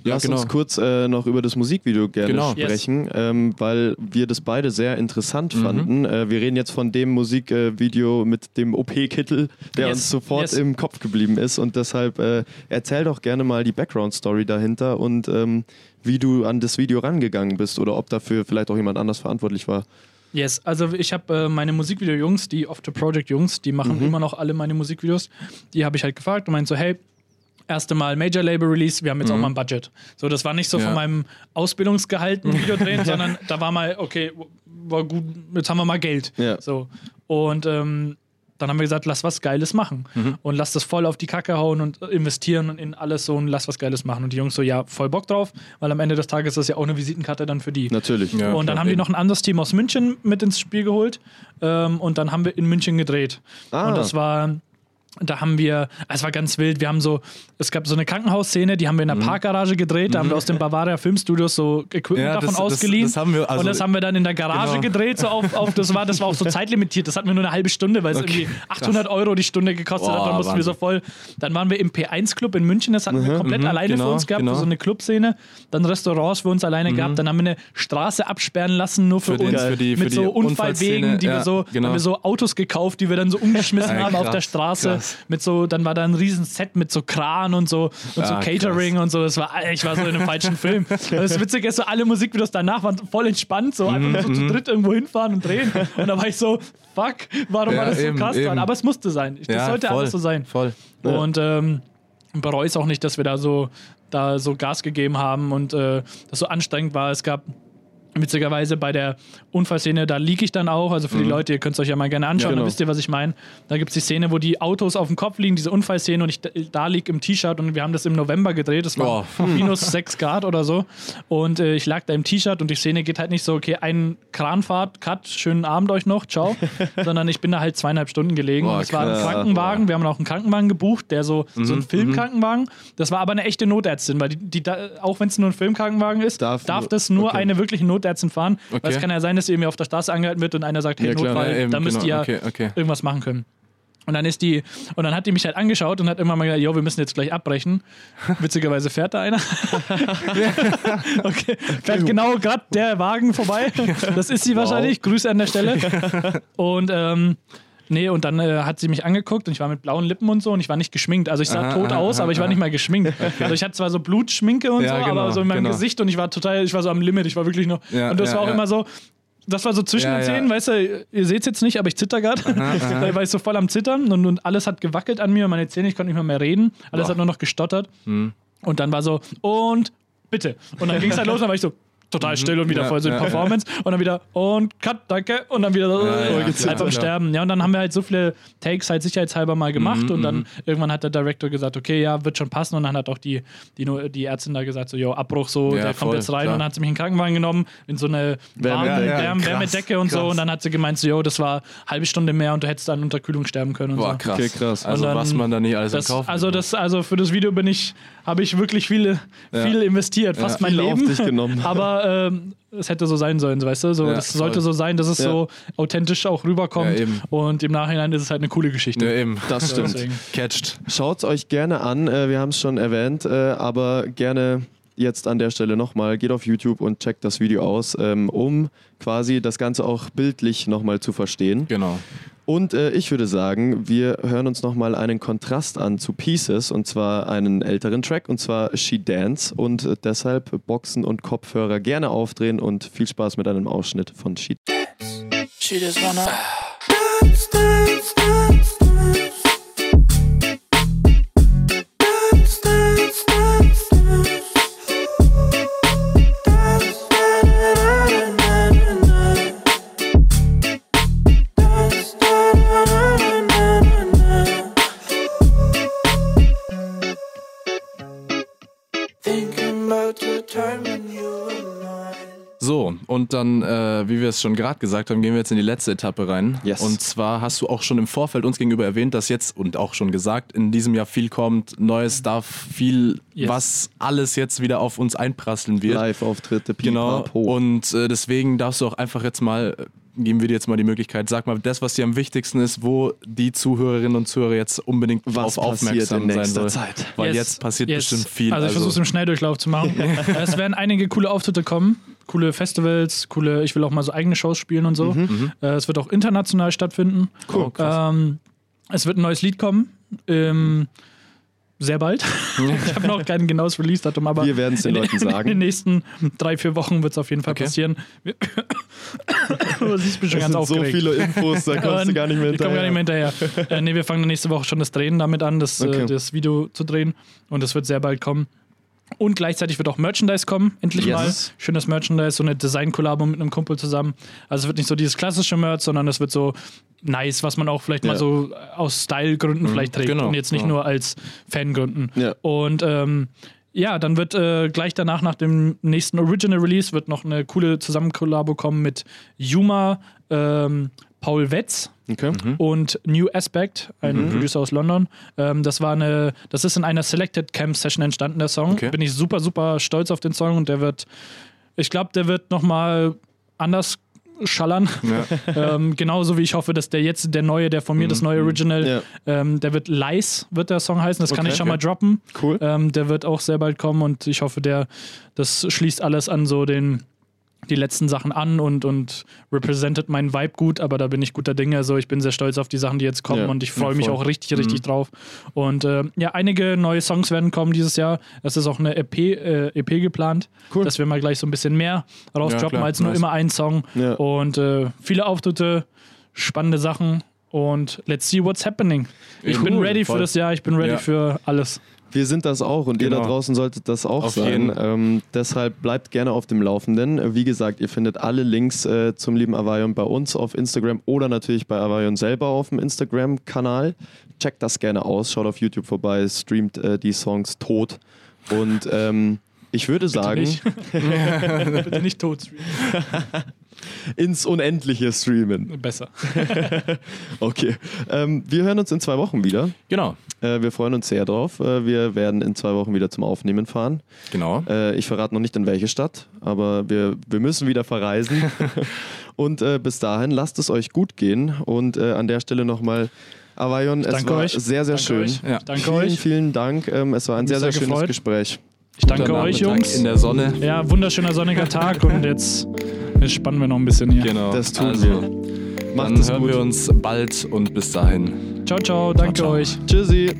Ja, Lass genau. uns kurz äh, noch über das Musikvideo gerne Genau. sprechen, ähm, weil wir das beide sehr interessant Mhm. fanden. Äh, wir reden jetzt von dem Musikvideo mit dem OP-Kittel, der Yes. uns sofort Yes. im Kopf geblieben ist. Und deshalb äh, erzähl doch gerne mal die Background-Story dahinter und ähm, wie du an das Video rangegangen bist oder ob dafür vielleicht auch jemand anders verantwortlich war. Yes, also ich habe äh, meine Musikvideo-Jungs, die Off the Project-Jungs, die machen immer noch alle meine Musikvideos. Die habe ich halt gefragt und meinte so, hey, erste Mal Major Label Release, wir haben jetzt auch mal ein Budget. So, das war nicht so Ja. von meinem Ausbildungsgehalt ein Video drehen, [laughs] sondern da war mal, okay, war gut, jetzt haben wir mal Geld. Ja. So. Und ähm, dann haben wir gesagt, lass was Geiles machen. Und lass das voll auf die Kacke hauen und investieren und in alles so und lass was Geiles machen. Und die Jungs so, ja, voll Bock drauf, weil am Ende des Tages ist das ja auch eine Visitenkarte dann für die. Natürlich. Ja, und dann klar, haben die eben. noch ein anderes Team aus München mit ins Spiel geholt. Ähm, und dann haben wir in München gedreht. Ah. Und das war. Da haben wir, es war ganz wild, wir haben so, es gab so eine Krankenhausszene, die haben wir in Mhm. der Parkgarage gedreht, da haben wir aus dem Bavaria Filmstudios so Equipment Ja, davon das- das- ausgeliehen. das haben wir, also- und das haben wir dann in der Garage Genau. gedreht, so auf, auf das war, das war auch so [laughs] zeitlimitiert, das hatten wir nur eine halbe Stunde, weil es Okay, irgendwie 800 Euro die Stunde gekostet hat, Boah, dann mussten wir so voll, dann waren wir im P1-Club in München, das hatten wir komplett alleine genau, für uns gehabt, genau. Mhm. so eine Clubszene, dann Restaurants für uns alleine gehabt, dann haben wir eine Straße absperren lassen, nur für, Für den- uns, für die- für mit die so Unfallwegen, die wir ja, so, genau. haben wir so Autos gekauft, die wir dann so umgeschmissen haben auf krass, der Straße, krass. Mit so, dann war da ein riesen Set mit so Kran und so und so Ah, Catering und so, das war, ich war so in einem falschen Film. Das Witzige ist, so alle Musikvideos danach waren voll entspannt, so einfach nur so Mhm, zu dritt irgendwo hinfahren und drehen und da war ich so, fuck, warum Ja, war das so eben, krass eben. dran? Aber es musste sein, das Ja, sollte voll, alles so sein. Voll. Und ähm, bereue es auch nicht, dass wir da so, da so Gas gegeben haben und äh, das so anstrengend war. Es gab witzigerweise bei der Unfallszene, da liege ich dann auch. Also für die Leute, ihr könnt es euch ja mal gerne anschauen, Ja, genau. dann wisst ihr, was ich meine. Da gibt es die Szene, wo die Autos auf dem Kopf liegen, diese Unfallszene und ich da, liege im T-Shirt und wir haben das im November gedreht. Das war Oh. minus 6 Grad oder so. Und äh, ich lag da im T-Shirt und die Szene geht halt nicht so, okay, ein Kranfahrt, Cut, schönen Abend euch noch, ciao. [laughs] sondern ich bin da halt zweieinhalb Stunden gelegen. Boah, es war ein. Krankenwagen. Wir haben auch einen Krankenwagen gebucht, der so, so Mhm, ein Filmkrankenwagen. Das war aber eine echte Notärztin, weil die, die da, auch wenn es nur ein Filmkrankenwagen ist, Darf darf, das nur okay. eine wirkliche Notärztin fahren. Weil es Okay. kann ja sein, dass irgendwie auf der Straße angehalten wird und einer sagt, hey, Ja. Notfall, Ja, eben, da müsst genau. ihr Okay, okay. irgendwas machen können. Und dann ist die, und dann hat die mich halt angeschaut und hat irgendwann mal gesagt, jo, wir müssen jetzt gleich abbrechen. [laughs] Witzigerweise fährt da einer. [laughs] [laughs] okay. Fährt genau gerade der Wagen vorbei. Das ist sie wahrscheinlich. Grüße an der Stelle. Und ähm, Nee, und dann äh, hat sie mich angeguckt und ich war mit blauen Lippen und so und ich war nicht geschminkt. Also ich sah Aha, tot aha, aus, aber ich war aha. nicht mal geschminkt. [laughs] Also ich hatte zwar so Blutschminke und Ja, so, genau, aber so in meinem genau. Gesicht und ich war total, ich war so am Limit, ich war wirklich noch. Ja, und das ja, war auch ja. immer so. Das war so zwischen Ja, den ja. Zähnen, weißt du, ihr seht es jetzt nicht, aber ich zitter gerade. [laughs] Da war ich so voll am Zittern und, und alles hat gewackelt an mir, meine Zähne, ich konnte nicht mehr, mehr reden. Alles Boah. hat nur noch gestottert. Hm. Und dann war so, und bitte. Und dann ging es halt los, und dann war ich so total still und wieder Mhm. Ja, voll so in ja. Performance. Und dann wieder, und cut, danke. Und dann wieder so, Ja, ja, halb klar, am klar. Sterben. Ja, und dann haben wir halt so viele Takes halt sicherheitshalber mal gemacht. Mhm, und dann irgendwann hat der Director gesagt, okay, ja, wird schon passen. Und dann hat auch die, die, die Ärztin da gesagt, so, jo, Abbruch, so, Ja, der kommt voll, jetzt rein. klar. Und dann hat sie mich in den Krankenwagen genommen, in so eine warme Wärme- ja, krass, Wärmedecke und so. krass. Und dann hat sie gemeint, so, jo, das war halbe Stunde mehr und du hättest an Unterkühlung sterben können. Und Boah, so. krass. Okay, krass. Also Und dann- was man da nie alles Das, in Kauf also, das, also für das Video bin ich, habe ich wirklich viele, Ja. viel investiert, fast Ja. mein Viel auf Leben. dich genommen. [laughs] Aber ähm, es hätte so sein sollen, weißt du? So, Ja, das voll. sollte so sein, dass es Ja. so authentisch auch rüberkommt. Ja, eben. und im Nachhinein ist es halt eine coole Geschichte. ja, eben. Das stimmt. Catched. Schaut euch gerne an, äh, wir haben es schon erwähnt, äh, aber gerne jetzt an der Stelle nochmal, geht auf YouTube und checkt das Video aus, ähm, um quasi das Ganze auch bildlich nochmal zu verstehen. Genau. Und äh, ich würde sagen, wir hören uns nochmal einen Kontrast an zu Pieces und zwar einen älteren Track und zwar She Dance und äh, deshalb Boxen und Kopfhörer gerne aufdrehen und viel Spaß mit einem Ausschnitt von She She just wanna Thinking So, und dann, äh, wie wir es schon gerade gesagt haben, gehen wir jetzt in die letzte Etappe rein. Yes. Und zwar hast du auch schon im Vorfeld uns gegenüber erwähnt, dass jetzt und auch schon gesagt, in diesem Jahr viel kommt, neues Stuff, viel, Yes. was alles jetzt wieder auf uns einprasseln wird. Live-Auftritte, Genau. Und äh, deswegen darfst du auch einfach jetzt mal, äh, geben wir dir jetzt mal die Möglichkeit, sag mal das, was dir am wichtigsten ist, wo die Zuhörerinnen und Zuhörer jetzt unbedingt Was passiert aufmerksam in sein nächster soll. Zeit? Weil Yes. jetzt passiert Yes. bestimmt viel. Also ich versuche es im Schnelldurchlauf zu machen. [laughs] es werden einige coole Auftritte kommen, coole Festivals, coole, ich will auch mal so eigene Shows spielen und so. Äh, es wird auch international stattfinden. Cool. krass. Ähm, es wird ein neues Lied kommen. Ähm, sehr bald. [laughs] ich habe noch kein genaues Release-Datum, aber Wir werden es den in, Leuten in den sagen. nächsten drei, vier Wochen wird es auf jeden Fall Okay. passieren. Du [coughs] siehst mich schon Das ganz sind so viele Infos, da kommst du gar nicht mehr Ich komme gar nicht hinterher. mehr hinterher. äh, nee, wir fangen nächste Woche schon das Drehen damit an, das, Okay. äh, das Video zu drehen. Und das wird sehr bald kommen. Und gleichzeitig wird auch Merchandise kommen, endlich Yes. mal. Schönes Merchandise, so eine Design-Kollabo mit einem Kumpel zusammen. Also es wird nicht so dieses klassische Merch, sondern es wird so nice, was man auch vielleicht Ja. mal so aus Style-Gründen vielleicht trägt genau, und jetzt nicht ja. nur als Fangründen. Ja. Und ähm, ja, dann wird äh, gleich danach, nach dem nächsten Original Release, wird noch eine coole Zusammenkollabo kommen mit Yuma, ähm, Paul Wetz Okay. und New Aspect, ein Producer aus London. Ähm, das war eine, das ist in einer Selected Camp Session entstanden, der Song. Okay. Bin ich super, super stolz auf den Song und der wird, ich glaube, der wird nochmal anders schallern. [laughs] ähm, genauso wie ich hoffe, dass der jetzt, der neue, der von mir, das neue Original, Ja. ähm, der wird Lies, wird der Song heißen. Das kann Okay. ich schon mal droppen. Cool. Ähm, der wird auch sehr bald kommen und ich hoffe, der, das schließt alles an so den die letzten Sachen an und, und representet meinen Vibe gut, aber da bin ich guter Dinge. Also ich bin sehr stolz auf die Sachen, die jetzt kommen Ja, und ich ja, freue mich auch richtig, richtig drauf. Und äh, ja, einige neue Songs werden kommen dieses Jahr. Es ist auch eine EP, äh, EP geplant, Cool. dass wir mal gleich so ein bisschen mehr rausdroppen klar, als nur nice. immer einen Song. Ja. Und äh, viele Auftritte, spannende Sachen und let's see what's happening. Ich Cool, bin ready voll. für das Jahr, ich bin ready Ja. für alles. Wir sind das auch und ihr da Genau. draußen solltet das auch Auf sein. Ähm, deshalb bleibt gerne auf dem Laufenden. Wie gesagt, ihr findet alle Links äh, zum lieben Avayon bei uns auf Instagram oder natürlich bei Avayon selber auf dem Instagram-Kanal. Checkt das gerne aus, schaut auf YouTube vorbei, streamt äh, die Songs tot. Und ähm, ich würde sagen, Nicht. [laughs] [laughs] Bitte nicht tot streamen. [laughs] ins Unendliche streamen. Besser. [laughs] Okay. Ähm, wir hören uns in zwei Wochen wieder. Genau, Äh, wir freuen uns sehr drauf. Äh, wir werden in zwei Wochen wieder zum Aufnehmen fahren. genau. Äh, ich verrate noch nicht in welche Stadt, aber wir, wir müssen wieder verreisen. [laughs] und äh, bis dahin lasst es euch gut gehen. Und äh, an der Stelle nochmal Avayon, es war euch. sehr, sehr Danke schön. Ja. Danke vielen, euch. vielen Dank. Ähm, es war ein sehr, sehr, sehr schönes gefreut. Gespräch. Ich danke Guter euch, Nachmittag Jungs. In der Sonne. Ja, wunderschöner sonniger Tag und [laughs] jetzt, jetzt spannen wir noch ein bisschen hier. Genau. Das tun also, wir. Macht Dann es hören gut. wir uns bald und bis dahin. Ciao, ciao. Danke ciao. euch. Tschüssi.